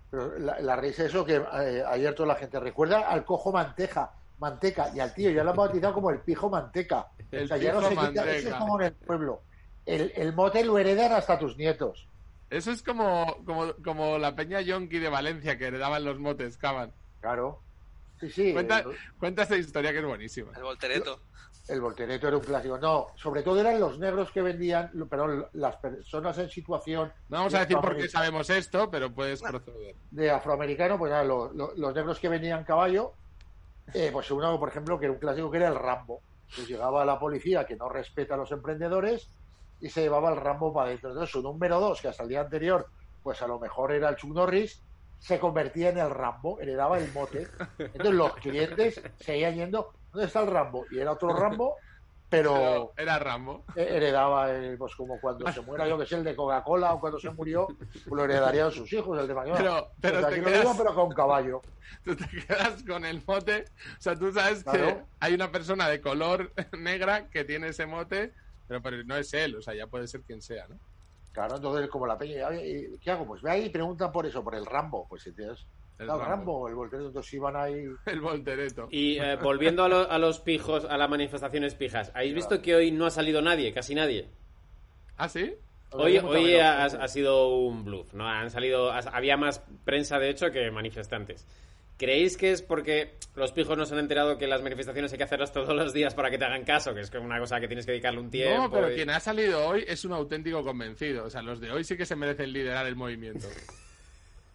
Pero la, la risa es eso que eh, ayer toda la gente recuerda al cojo manteja, manteca, y al tío ya lo han bautizado como el pijo manteca. El o sea, ya no se quita, eso es como en el pueblo. El, el mote lo heredan hasta tus nietos. Eso es como, como, como la peña yonki de Valencia que heredaban los motes, Caban. Claro. Sí, sí. Cuenta, el- cuenta esa historia que es buenísima. El voltereto. El voltereto era un clásico. No, sobre todo eran los negros que vendían, perdón, las personas en situación No vamos a decir por qué sabemos esto, pero puedes proceder. de afroamericano, pues nada, lo- lo- los negros que venían caballo, eh, pues uno, por ejemplo, que era un clásico que era el Rambo. Pues llegaba la policía que no respeta a los emprendedores y se llevaba el Rambo para adentro. Entonces su número dos, que hasta el día anterior, pues a lo mejor era el Chuck Norris, se convertía en el Rambo, heredaba el mote. Entonces los clientes seguían yendo, ¿dónde está el Rambo? Y era otro Rambo, pero era Rambo. heredaba, el, pues como cuando se muera, yo que sé, el de Coca-Cola o cuando se murió, pues lo heredarían sus hijos, el de McDonald's. Pero- pero Pues te aquí lo quedas- digo, pero con caballo. Tú te quedas con el mote. O sea, tú sabes que hay una persona de color negra que tiene ese mote, pero, pero no es él. O sea, ya puede ser quien sea, ¿no? Claro, entonces como la peña, "Oye, ¿qué hago? Pues ve ahí y preguntan por eso, por el Rambo. Pues si tienes El Rambo. Rambo, el voltero, entonces iban ahí. El voltereto. Y eh, volviendo a, lo- a los pijos, a las manifestaciones pijas, ¿habéis visto que hoy no ha salido nadie? Casi nadie. ¿Ah, sí? Hoy, hoy ha, ha sido un bluff, ¿no? Han salido, ha- había más prensa de hecho que manifestantes. ¿Creéis que es porque los pijos no se han enterado que las manifestaciones hay que hacerlas todos los días para que te hagan caso? Que es una cosa que tienes que dedicarle un tiempo. No, pero y- quien ha salido hoy es un auténtico convencido. O sea, los de hoy sí que se merecen liderar el movimiento.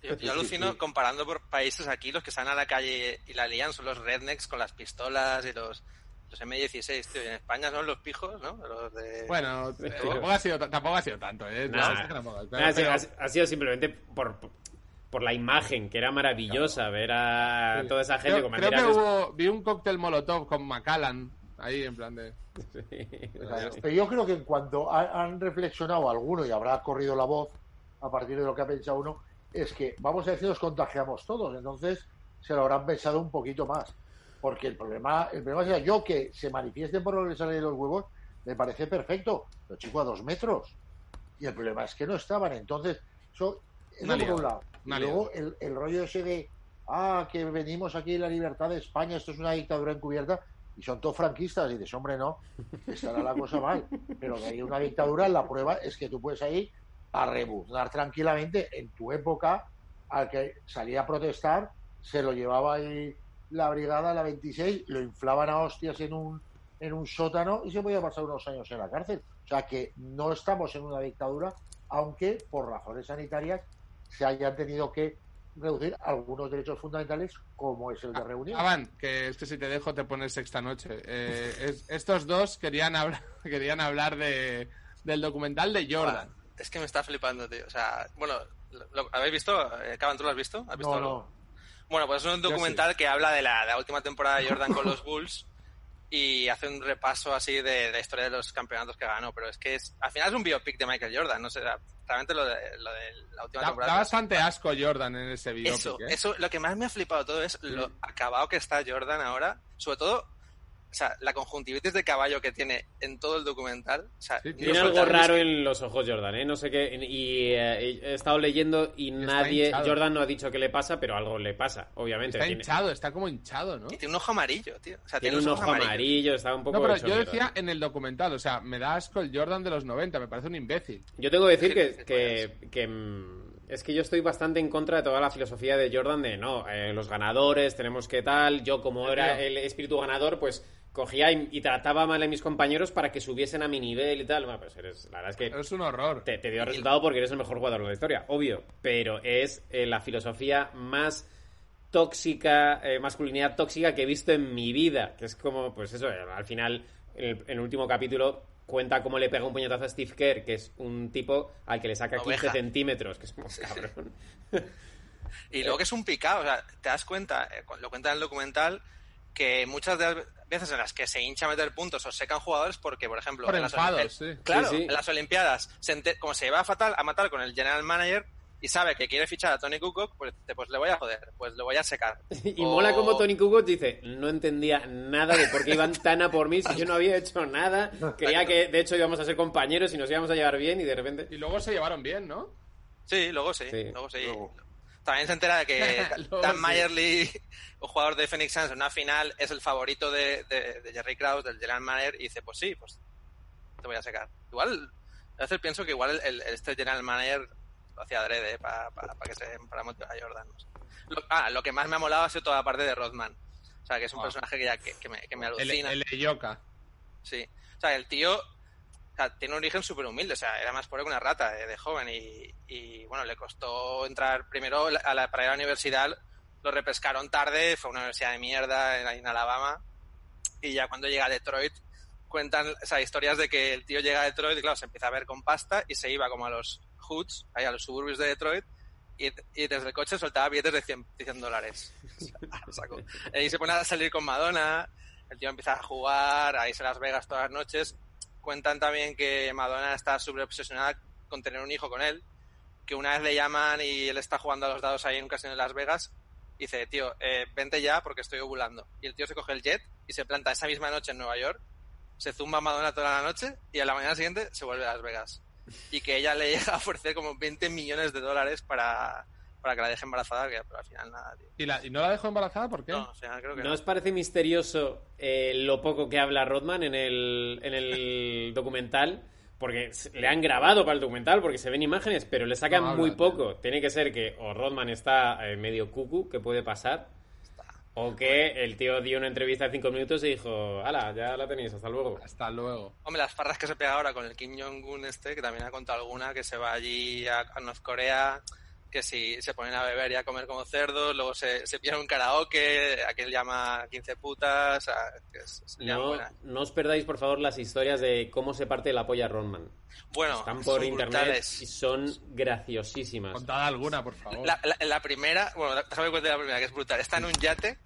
Yo, yo alucino comparando por países aquí, los que salen a la calle y la lían son los rednecks con las pistolas y los, los M16, tío. Y en España son los pijos, ¿no? Los de... Bueno, tampoco ha sido, tampoco ha sido tanto, ¿eh? Nah. Nah, ha, sido, ha sido simplemente por, por la imagen, que era maravillosa ver a Sí. toda esa gente creo, con creo que hubo, vi un cóctel molotov con Macallan ahí en plan de... O sea, Pero yo creo que en cuanto ha- han reflexionado alguno y habrá corrido la voz a partir de lo que ha pensado uno, es que vamos a decir nos contagiamos todos, entonces se lo habrán pensado un poquito más. Porque el problema, el problema es yo que se manifiesten por lo que sale de los huevos, me parece perfecto, pero chico a dos metros. Y el problema es que no estaban, entonces, eso, por un liada, Y luego el, el rollo ese de, ah, que venimos aquí la libertad de España, esto es una dictadura encubierta, y son todos franquistas, y dices, hombre, no, estará la cosa mal. Pero que hay una dictadura, la prueba es que tú puedes ir a rebuznar tranquilamente. En tu época, al que salía a protestar, se lo llevaba ahí la brigada, la 26, lo inflaban a hostias en un, en un sótano y se podía pasar unos años en la cárcel. O sea que no estamos en una dictadura, aunque por razones sanitarias se hayan tenido que reducir algunos derechos fundamentales, como es el de reunión. Avan, que es que si te dejo te pones sexta noche. Eh, es- estos dos querían hablar, querían hablar de, del documental de Jordan. Buah, Es que me está flipando, tío. O sea, bueno, lo, lo- ¿habéis visto? Eh, Caban, ¿tú lo has visto? ¿Has visto no, algo? no. Bueno, pues es un documental que habla de la, de la última temporada de Jordan con los Bulls y hace un repaso así de la historia de los campeonatos que ganó. Pero es que es, al final es un biopic de Michael Jordan, no sé, realmente lo de, lo de la última Da, temporada. da bastante asco Jordan en ese biopic, Eso, ¿eh? eso, lo que más me ha flipado todo es lo acabado que está Jordan ahora, sobre todo, o sea, la conjuntivitis de caballo que tiene en todo el documental. O sea, Sí, no Tiene algo raro en los ojos Jordan, ¿eh? No sé qué. Y eh, he estado leyendo y nadie. hinchado. Jordan no ha dicho qué le pasa, pero algo le pasa, obviamente. Está tiene, hinchado, está como hinchado, ¿no? Y tiene un ojo amarillo, tío. O sea, tiene tiene, un ojo ojos amarillos. amarillo, está un poco. No, pero hecho yo mierda. decía en el documental, o sea, me da asco el Jordan de los 90, me parece un imbécil. Yo tengo que decir que, que, que, mm, es que yo estoy bastante en contra de toda la filosofía de Jordan de no, eh, los ganadores, tenemos que tal. Yo, como era el espíritu ganador, pues cogía y, y trataba mal a mis compañeros para que subiesen a mi nivel y tal. Bueno, pues eres, la verdad es que Es un horror. te, te dio resultado porque eres el mejor jugador de la historia, obvio. Pero es eh, la filosofía más tóxica, eh, masculinidad tóxica que he visto en mi vida. Que es como, pues eso, al final, en el, en el último capítulo cuenta cómo le pega un puñetazo a Steve Kerr, que es un tipo al que le saca 15 Oveja. centímetros, que es como cabrón. Y luego que es un picado, o sea, te das cuenta, eh, lo cuenta en el documental, que muchas de las veces en las que se hincha a meter puntos o secan jugadores porque, por ejemplo, Por en las enfados, sí. Claro, Sí, sí. en las Olimpiadas, se ente- como se va a fatal a matar con el general manager y sabe que quiere fichar a Tony Kukoc, pues, pues le voy a joder, pues le voy a secar. Y O- mola como Tony Kukoc dice, no entendía nada de por qué iban tan a por mí si yo no había hecho nada. Creía que de hecho íbamos a ser compañeros y nos íbamos a llevar bien y de repente... Y luego se llevaron bien, ¿no? Sí, luego sí, Sí, luego sí. luego. también se entera de que Dan sí. Mayerly, un jugador de Phoenix Suns en una final, es el favorito de, de- de Jerry Krause, del general manager, y dice, pues sí, pues te voy a sacar. Igual, a veces pienso que igual el, el- este general manager lo hacía adrede para, para que se, para motivar a Jordan. no sé. Lo, ah, lo que más me ha molado ha sido toda la parte de Rodman. O sea, que es un personaje que, ya, que, que me, que me El, alucina. el Yoka. Sí. O sea, el tío o sea, tiene un origen súper humilde. O sea, era más pobre que una rata de, de joven. Y, y, bueno, le costó entrar primero a la, para ir a la universidad. Lo repescaron tarde. Fue una universidad de mierda en, en Alabama. Y ya cuando llega a Detroit, cuentan o sea, historias de que el tío llega a Detroit y, claro, se empieza a ver con pasta y se iba como a los hoods, ahí a los suburbios de Detroit. Y, desde el coche soltaba billetes de 100, de 100 dólares. Y se pone a salir con Madonna, el tío empieza a jugar, a irse Las Vegas todas las noches. Cuentan también que Madonna está súper obsesionada con tener un hijo con él, que una vez le llaman y él está jugando a los dados ahí en un casino en Las Vegas, y dice, tío, eh, vente ya porque estoy ovulando. Y el tío se coge el jet y se planta esa misma noche en Nueva York, se zumba a Madonna toda la noche y a la mañana siguiente se vuelve a Las Vegas. Y que ella le llega a ofrecer como 20 millones de dólares para, para que la deje embarazada, que pero al final nada, tío. ¿Y, la, ¿Y no la dejó embarazada? ¿Por qué? No, al final creo que ¿No no. os parece misterioso eh, lo poco que habla Rodman en el, en el documental? Porque le han grabado para el documental, porque se ven imágenes, pero le sacan No habla, muy tío. poco. Tiene que ser que o Rodman está eh, medio cucu, que puede pasar, o que el tío dio una entrevista de cinco minutos y dijo, ala, ya la tenéis, hasta luego. Hasta luego. Hombre, las farras que se pega ahora con el Kim Jong-un este, que también ha contado alguna, que se va allí a, a North Corea, que si se ponen a beber y a comer como cerdos, luego se, se pillan un karaoke, aquel llama 15 putas, a- que es, es lian No, no os perdáis, por favor, las historias de cómo se parte la polla a Rodman. Bueno, Están por son internet brutales. y son graciosísimas. Contad alguna, por favor. La, la- la primera, bueno, déjame cuenta la primera, que es brutal. Está en un yate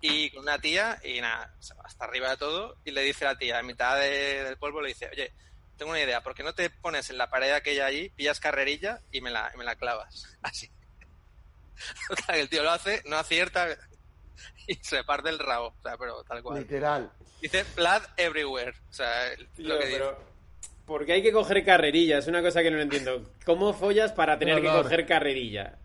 y con una tía y nada, hasta arriba de todo y le dice a la tía, en mitad de- del polvo, le dice, oye, tengo una idea, ¿por qué no te pones en la pared aquella allí, pillas carrerilla y me la, y me la clavas? Así. Total, el tío lo hace, no acierta y se parte el rabo, o sea, pero tal cual. Literal. Dice blood everywhere, o sea, Tío, lo que dice. pero ¿por qué hay que coger carrerilla? Es una cosa que no entiendo. ¿Cómo follas para tener que coger carrerilla?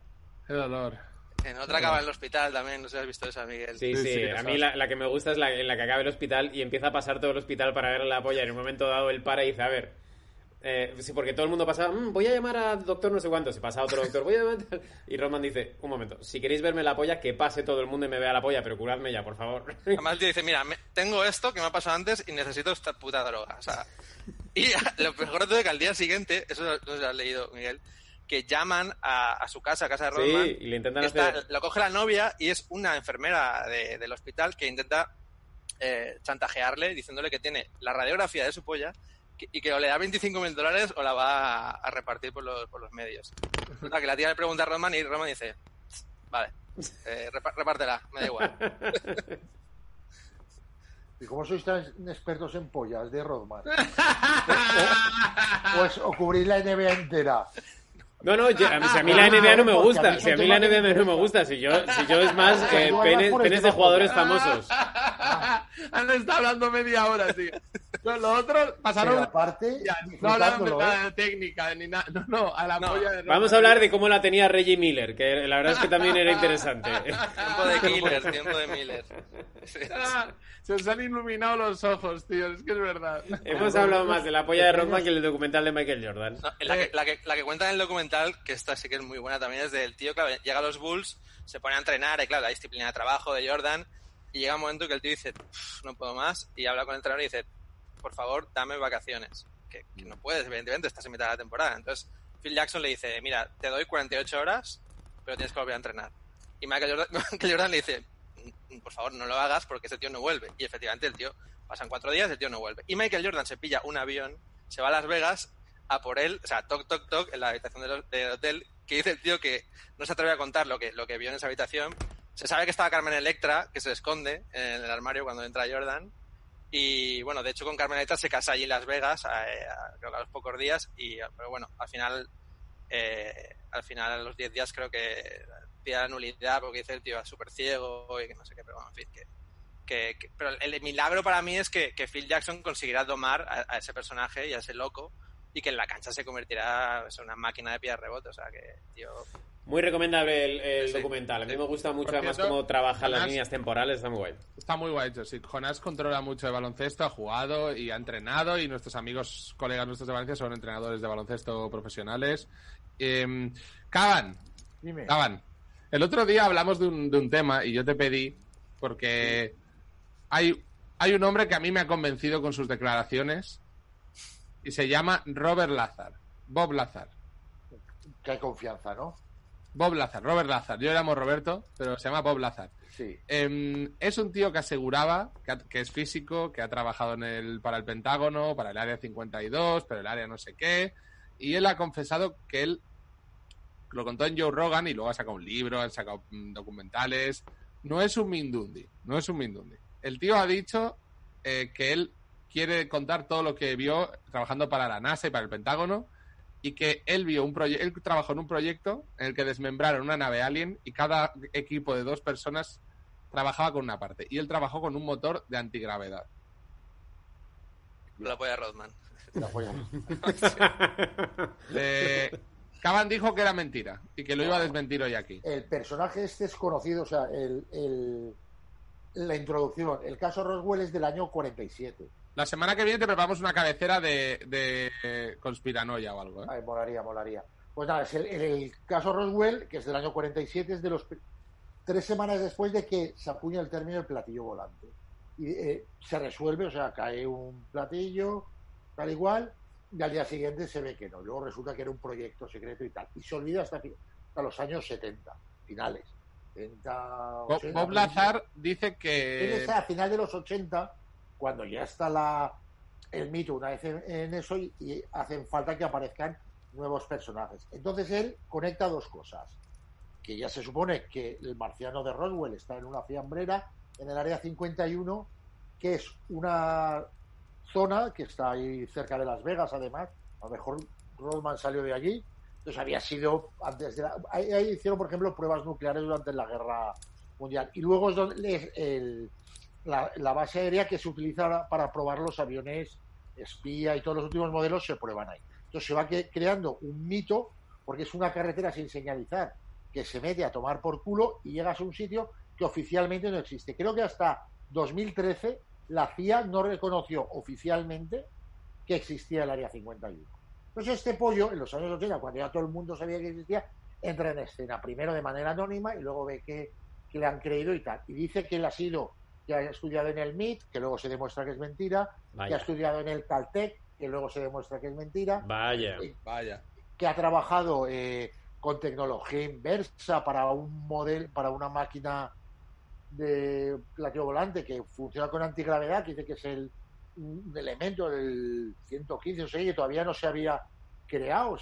Qué dolor. En otra acaba en el hospital también, no sé si has visto esa, Miguel. Sí, Sí, sí, sí, a mí la, la que me gusta es la en la que acaba el hospital y empieza a pasar todo el hospital para ver la polla. En un momento dado él para y dice, a ver, eh, sí, porque todo el mundo pasa, "Mm, voy a llamar al doctor no sé cuánto, se pasa otro doctor, voy a llamar... tal". Y Roman dice, un momento, si queréis verme la polla, que pase todo el mundo y me vea la polla, pero curadme ya, por favor. Además el tío dice, mira, me- tengo esto que me ha pasado antes y necesito esta puta droga. O sea, y lo mejor de todo es que al día siguiente, eso no sé si lo has leído, Miguel, que llaman a, a su casa, a casa de Rodman. Sí, y le intentan Está- hacer... Lo coge la novia y es una enfermera de- del hospital que intenta eh, chantajearle diciéndole que tiene la radiografía de su polla que- y que o le da 25 mil dólares o la va a, a repartir por los, por los medios. Total, que la tía le pregunta a Rodman y Rodman dice, vale, eh, repártela, me da igual. ¿Y cómo sois tan expertos en pollas de Rodman? o, o es- o cubrís la NBA entera. No, no, yo- a mí, si a mí la NBA no me gusta. Si a mí la NBA no me gusta. Si yo, si yo es más eh, penes, penes de jugadores famosos. Han estado hablando media hora, tío. No, Los otros Pero pasaron. aparte, Ya, no hablaron de nada ¿eh? de técnica, ni nada. No, no, a la No. polla de Vamos a hablar de cómo la tenía Reggie Miller, que la verdad es que también era interesante. Tiempo de Killer, tiempo de Miller. Ah, Se os han iluminado los ojos, tío. Es que es verdad. Hemos hablado más de la polla de Rodman que el documental de Michael Jordan. No, la, que, la, que, la que cuenta en el documental, que esta sí que es muy buena también, es del tío que llega a los Bulls, se pone a entrenar, y claro, la disciplina de trabajo de Jordan, y llega un momento que el tío dice, "Uf, no puedo más, y habla con el entrenador y dice, por favor, dame vacaciones. Que, que no puedes, evidentemente, estás en mitad de la temporada. Entonces, Phil Jackson le dice, mira, te doy 48 horas, pero tienes que volver a entrenar. Y Michael Jordan, Michael Jordan le dice, "Mm, por favor, no lo hagas porque ese tío no vuelve. Y efectivamente el tío, pasan cuatro días, el tío no vuelve. Y Michael Jordan se pilla un avión, se va a Las Vegas a por él, o sea, toc, toc, toc, en la habitación del, del hotel, que dice el tío que no se atreve a contar lo que, lo que vio en esa habitación. Se sabe que estaba Carmen Electra, que se esconde en el armario cuando entra Jordan. Y bueno, de hecho con Carmen Electra se casa allí en Las Vegas, eh, a- creo que a los pocos días, y, pero bueno, al final, eh, al final a los 10 días creo que la nulidad porque dice el tío es súper ciego y que no sé qué, pero bueno, en fin, que, que- que- pero el, el milagro para mí es que, que Phil Jackson consiguiera domar a, a ese personaje y a ese loco y que en la cancha se convertirá en una máquina de pillar rebote. O sea que, tío. Muy recomendable el, el Sí, documental. A mí sí. me gusta mucho Por además cierto, cómo trabajan las líneas temporales, está muy guay. Está muy guay, sí. Jonás controla mucho de baloncesto, ha jugado y ha entrenado y nuestros amigos, colegas nuestros de Valencia son entrenadores de baloncesto profesionales. Eh, Caban, Dime. Caban, el otro día hablamos de un, de un tema y yo te pedí, porque hay, hay un hombre que a mí me ha convencido con sus declaraciones y se llama Robert Lazar, Bob Lazar. Que hay confianza, ¿no? Bob Lazar, Robert Lazar. Yo llamo Roberto, pero se llama Bob Lazar. Sí. Em, es un tío que aseguraba que, ha- que es físico, que ha trabajado en el, para el Pentágono, para el Área 52, para el Área no sé qué, y él ha confesado que él lo contó en Joe Rogan y luego ha sacado un libro, ha sacado mm, documentales. No es un Mindundi, no es un Mindundi. El tío ha dicho eh, que él quiere contar todo lo que vio trabajando para la NASA y para el Pentágono y que él vio un proyecto, él trabajó en un proyecto en el que desmembraron una nave alien y cada equipo de dos personas trabajaba con una parte y él trabajó con un motor de antigravedad. La polla Rodman. La polla. Eh, Caban dijo que era mentira y que lo iba a desmentir hoy aquí. El personaje este es conocido, o sea, el, el- la introducción. El caso Roswell es del año 47. La semana que viene te preparamos una cabecera de, de conspiranoia o algo. ¿eh? Ay, molaría, molaría. Pues nada, es el, el caso Roswell, que es del año 47, es de los tres semanas después de que se acuña el término el platillo volante. Y eh, se resuelve, o sea, cae un platillo, tal igual, y al día siguiente se ve que no. Luego resulta que era un proyecto secreto y tal. Y se olvida hasta, hasta los años 70, finales. 70, Bob, 80, Bob Lazar dice que a final de los 80, cuando ya está la, el mito una vez en, en eso y, y hacen falta que aparezcan nuevos personajes. Entonces él conecta dos cosas. Que ya se supone que el marciano de Roswell está en una fiambrera en el área 51, que es una zona que está ahí cerca de Las Vegas, además. A lo mejor Rodman salió de allí. Entonces había sido antes de la... Ahí, ahí hicieron, por ejemplo, pruebas nucleares durante la guerra mundial. Y luego es donde es el, la, base aérea que se utiliza para probar los aviones espía y todos los últimos modelos se prueban ahí. Entonces se va creando un mito, porque es una carretera sin señalizar, que se mete a tomar por culo y llegas a un sitio que oficialmente no existe. Creo que hasta 2013 la CIA no reconoció oficialmente que existía el Área 51. Entonces este pollo, en los años 80, cuando ya todo el mundo sabía que existía, entra en escena, primero de manera anónima y luego ve que le han creído y tal. Y dice que él ha sido, que ha estudiado en el MIT, que luego se demuestra que es mentira, que ha Vaya. estudiado en el Caltech, que luego se demuestra que es mentira, Vaya. Vaya. que ha trabajado eh, con tecnología inversa para un modelo, para una máquina de platillo volante que funciona con antigravedad, que dice que es el un elemento del 115 o sea, que todavía no se había creado,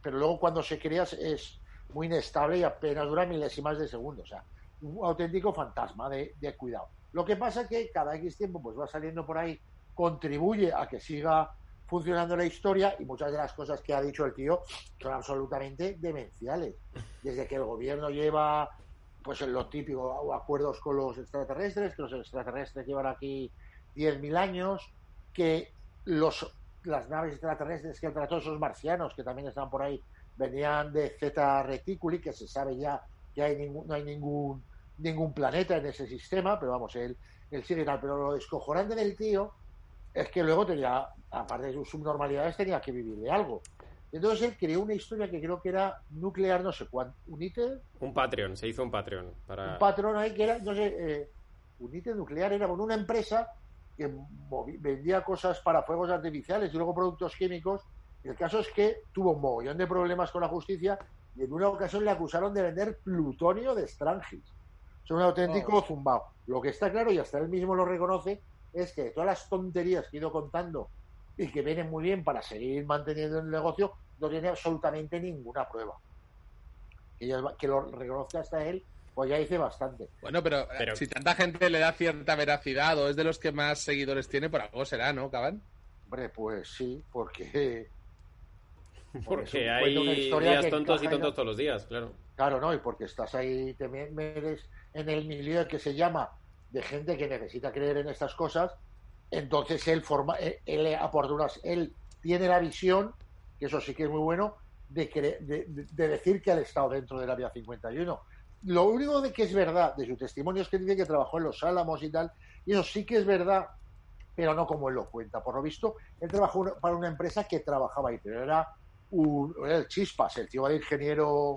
pero luego cuando se crea es- es muy inestable y apenas dura milésimas de segundo, o sea, un auténtico fantasma de, de cuidado. Lo que pasa es que cada X tiempo pues va saliendo por ahí, contribuye a que siga funcionando la historia y muchas de las cosas que ha dicho el tío son absolutamente demenciales. Desde que el gobierno lleva, pues lo típico, acuerdos con los extraterrestres, que los extraterrestres llevan aquí 10.000 años, que los, las naves extraterrestres que han esos marcianos, que también están por ahí, venían de Zeta Reticuli, que se sabe ya que hay ningún, no hay ningún, ningún planeta en ese sistema, pero vamos, él, él sigue tal. Pero lo descojonante del tío es que luego tenía, aparte de sus subnormalidades, tenía que vivir de algo. Entonces él creó una historia que creo que era nuclear, no sé cuánto, United, Un Patreon, se hizo un Patreon. Para... un patrón ahí que era, no sé, eh, United Nuclear era con una empresa que vendía cosas para fuegos artificiales y luego productos químicos. El caso es que tuvo un mogollón de problemas con la justicia y en una ocasión le acusaron de vender plutonio de Strangis. Es un auténtico Oh. zumbao. Lo que está claro, y hasta él mismo lo reconoce, es que todas las tonterías que he ido contando y que vienen muy bien para seguir manteniendo el negocio, no tiene absolutamente ninguna prueba. Que, ya- que lo reconozca hasta él, pues ya dice bastante. Bueno, pero, eh, Pero- si tanta gente le da cierta veracidad o es de los que más seguidores tiene, por algo será, ¿no, Caban? Hombre, pues sí, porque. Porque hay días tontos y en tontos todos los días, claro. Claro, ¿no? Y porque estás ahí, te me- metes en el milieu que se llama de gente que necesita creer en estas cosas, entonces él forma, él, él aporta unas, él tiene la visión, que eso sí que es muy bueno, de, cre- de, de- de decir que ha estado dentro del Área 51. Lo único de que es verdad de su testimonio es que dice que trabajó en los Álamos y tal, y eso sí que es verdad, pero no como él lo cuenta. Por lo visto, él trabajó para una empresa que trabajaba ahí, pero era, un, era el Chispas, el tío de ingeniero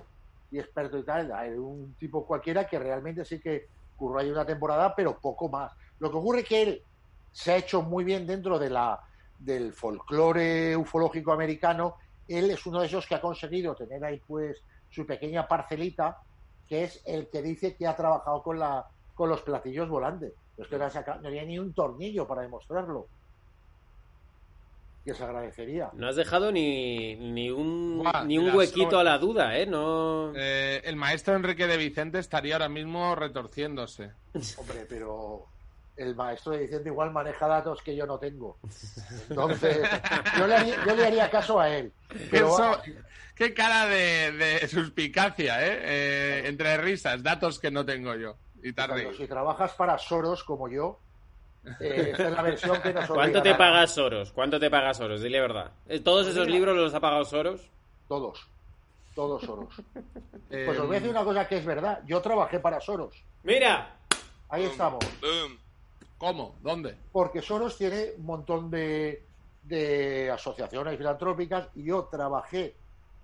experto y tal, un tipo cualquiera que realmente sí que curró ahí una temporada, pero poco más. Lo que ocurre es que él se ha hecho muy bien dentro de la, del folclore ufológico americano. Él es uno de esos que ha conseguido tener ahí pues su pequeña parcelita, que es el que dice que ha trabajado con la con los platillos volantes. Que no había ni un tornillo para demostrarlo. Que se agradecería. No has dejado ni, ni un, Buah, ni un huequito horas. a la duda, ¿eh? No... Eh, el maestro Enrique de Vicente estaría ahora mismo retorciéndose. Hombre, pero el maestro de Vicente igual maneja datos que yo no tengo. Entonces, yo le haría, yo le haría caso a él. Pero Eso- qué cara de, de suspicacia, ¿eh? Eh, Entre risas, datos que no tengo yo. Y Pero reído. si trabajas para Soros como yo, eh, esta es la versión que nos ¿Cuánto te paga Soros? ¿Cuánto te paga Soros? Dile verdad. Eh, ¿Todos esos libros los ha pagado Soros? Todos. Todos Soros. Eh, Pues os voy a decir una cosa que es verdad. Yo trabajé para Soros. ¡Mira! Ahí estamos. Boom. ¿Cómo? ¿Dónde? Porque Soros tiene un montón de, de asociaciones filantrópicas y yo trabajé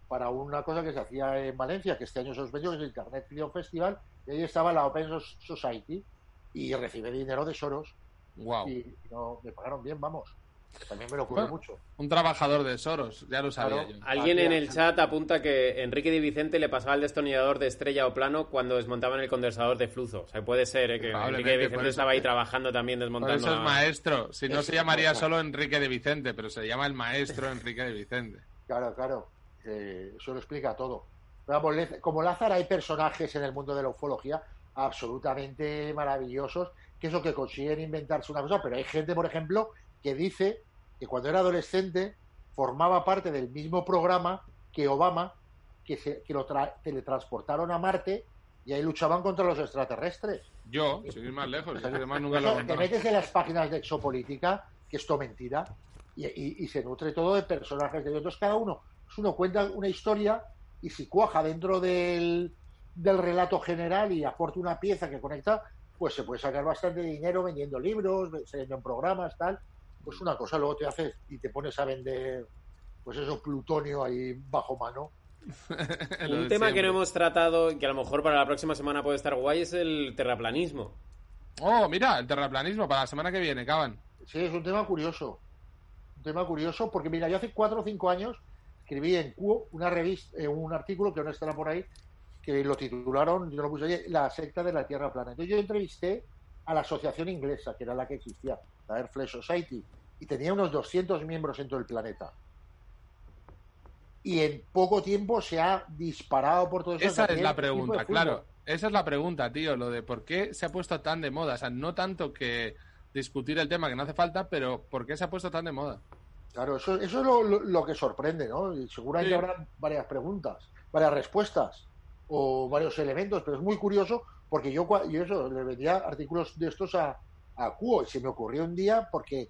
para una cosa que se hacía en Valencia, que este año se suspendió, que es el Internet Film Festival, y ahí estaba la Open Society y recibí dinero de Soros Wow. y no, me pagaron bien, vamos. También me lo ocurre Bueno. mucho. Un trabajador de Soros, ya lo sabía Claro. yo. Alguien en el chat apunta que Enrique de Vicente le pasaba el destornillador de estrella o plano cuando desmontaban el condensador de flujo. O sea, puede ser ¿eh? que Enrique de por Vicente eso- estaba ahí trabajando también Por desmontando. eso es maestro. Si no Es se llamaría solo Enrique de Vicente, pero se llama el maestro Enrique de Vicente. Claro, claro. Eh, eso lo explica todo. Vamos, como Lázaro hay personajes en el mundo de la ufología absolutamente maravillosos, que eso que consiguen inventarse una cosa, pero hay gente, por ejemplo, que dice que cuando era adolescente formaba parte del mismo programa que Obama, que, se, que lo tra- teletransportaron a Marte y ahí luchaban contra los extraterrestres. Yo, sin ir más lejos, es que además nunca lo te metes en las páginas de exopolítica, que es todo mentira, y, y- y se nutre todo de personajes de otros. Cada uno, uno cuenta una historia y si cuaja dentro del, del relato general y aporta una pieza que conecta, pues se puede sacar bastante dinero vendiendo libros, saliendo en programas, tal. Pues una cosa, luego te haces y te pones a vender, pues eso, plutonio ahí bajo mano. Un tema que no hemos tratado y que a lo mejor para la próxima semana puede estar guay es el terraplanismo. Oh, mira, el terraplanismo para la semana que viene, Caban. Sí, es un tema curioso. Un tema curioso porque, mira, yo hace cuatro o cinco años escribí en Cuo una revista, eh, un artículo que no estará por ahí, que lo titularon, yo lo puse ahí, La secta de la Tierra plana. Entonces yo entrevisté a la asociación inglesa, que era la que existía, la Airfly Society, y tenía unos 200 miembros en todo el planeta. Y en poco tiempo se ha disparado por todo eso. Esa es la pregunta, claro. Esa es la pregunta, tío, lo de por qué se ha puesto tan de moda. O sea, no tanto que discutir el tema que no hace falta, pero ¿por qué se ha puesto tan de moda? Claro, eso, eso es lo, lo- lo que sorprende, ¿no? Y seguramente Sí. habrá varias preguntas, varias respuestas o varios elementos, pero es muy curioso porque yo, yo eso, le vendía artículos de estos a, a Cuo y se me ocurrió un día porque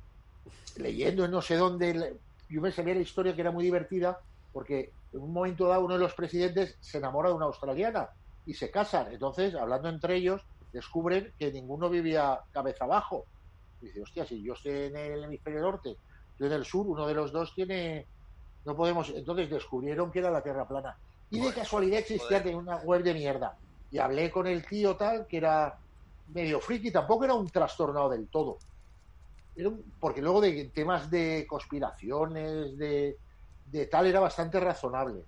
leyendo en no sé dónde, yo me sabía la historia que era muy divertida porque en un momento dado uno de los presidentes se enamora de una australiana y se casan. Entonces, hablando entre ellos, descubren que ninguno vivía cabeza abajo. Y dice, hostia, si yo estoy en el hemisferio norte, yo en el sur, uno de los dos tiene... No podemos... Entonces descubrieron que era la Tierra plana. Y de casualidad existía joder. tenía una web de mierda. Y hablé con el tío tal, que era medio friki, tampoco era un trastornado del todo. Era un- porque luego de temas de conspiraciones, de, de tal, era bastante razonable.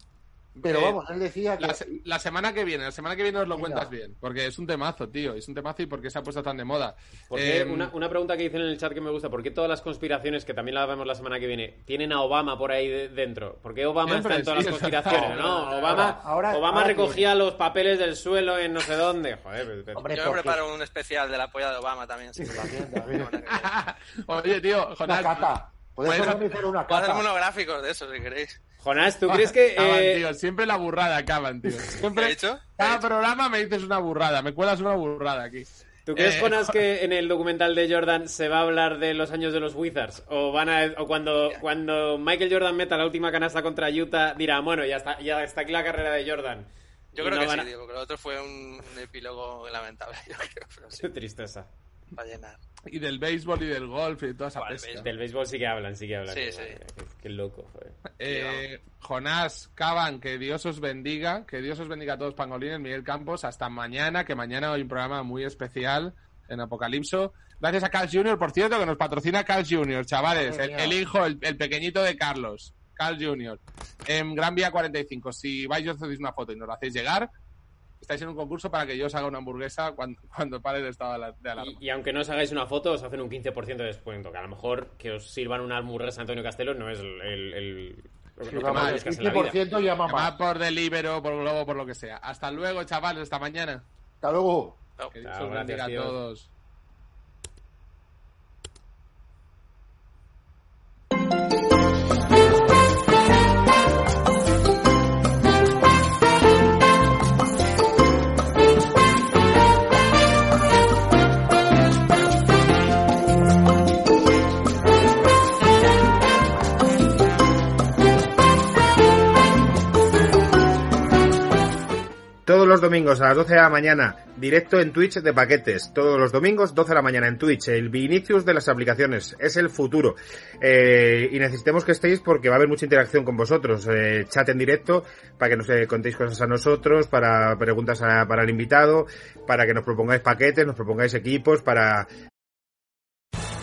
Pero Eh, vamos, él decía que... La, se- la semana que viene, la semana que viene os lo cuentas bien, porque es un temazo, tío, es un temazo y por qué se ha puesto tan de moda. Porque Eh, una, una pregunta que dicen en el chat que me gusta, ¿por qué todas las conspiraciones, que también las vemos la semana que viene, tienen a Obama por ahí de- dentro? ¿Por qué Obama Siempre, está en todas sí, las es conspiraciones? No, Obama, ahora- Obama ahora recogía los papeles del suelo en no sé dónde. Joder, pero- pero- Hombre, Yo me porque- preparo un especial de la polla de Obama también. sí. También, también. Oye, tío, Una Jonás, cata. Podéis Pues- organizar una hacer cata. monográficos de eso si queréis. Jonás, ¿tú crees que... Caban, eh, tío, siempre la burrada acaban, tío. ¿Qué he Siempre? ¿Qué he cada programa me dices una burrada, me cuelas una burrada aquí. ¿Tú crees, Eh, Jonas, que en el documental de Jordan se va a hablar de los años de los Wizards? ¿O van a, o cuando, cuando Michael Jordan meta la última canasta contra Utah, dirá, bueno, ya está, ya está aquí la carrera de Jordan? Yo Y creo no que van sí, a- tío, porque lo otro fue un, un epílogo lamentable, yo creo, pero sí, Qué tristeza. para llenar. Y del béisbol y del golf y toda esa el pesca. Del béisbol sí que hablan, sí que hablan. Sí, Qué- sí. Qué, qué loco, joder. Eh, Jonás, Caban, que Dios os bendiga, que Dios os bendiga a todos pangolines, Miguel Campos, hasta mañana, que mañana hay un programa muy especial en Apocalipso. Gracias a Carl Jr., por cierto, que nos patrocina Carl Jr., chavales, el, el hijo, el, el pequeñito de Carlos, Carl Jr., en Gran Vía 45. Si vais y os hacéis una foto y nos la hacéis llegar, estáis en un concurso para que yo os haga una hamburguesa cuando, cuando pare el estado de ala- de alarma. Y, y aunque no os hagáis una foto, os hacen un 15% de descuento. Que a lo mejor que os sirvan una hamburguesa Antonio Castelo no es el, el, el- lo que más el buscas en la vida. 15% llama más. por Delibero, por Globo, por lo que sea. Hasta luego, chavales, hasta mañana. Hasta luego. No. Chao, gracias, a tío. todos. Todos los domingos a las 12 de la mañana, directo en Twitch de paquetes. Todos los domingos, 12 de la mañana en Twitch. El Vinicius de las aplicaciones. Es el futuro. Eh, y necesitemos que estéis porque va a haber mucha interacción con vosotros. Eh, chat en directo para que nos eh, contéis cosas a nosotros, para preguntas para el invitado, para que nos propongáis paquetes, nos propongáis equipos, para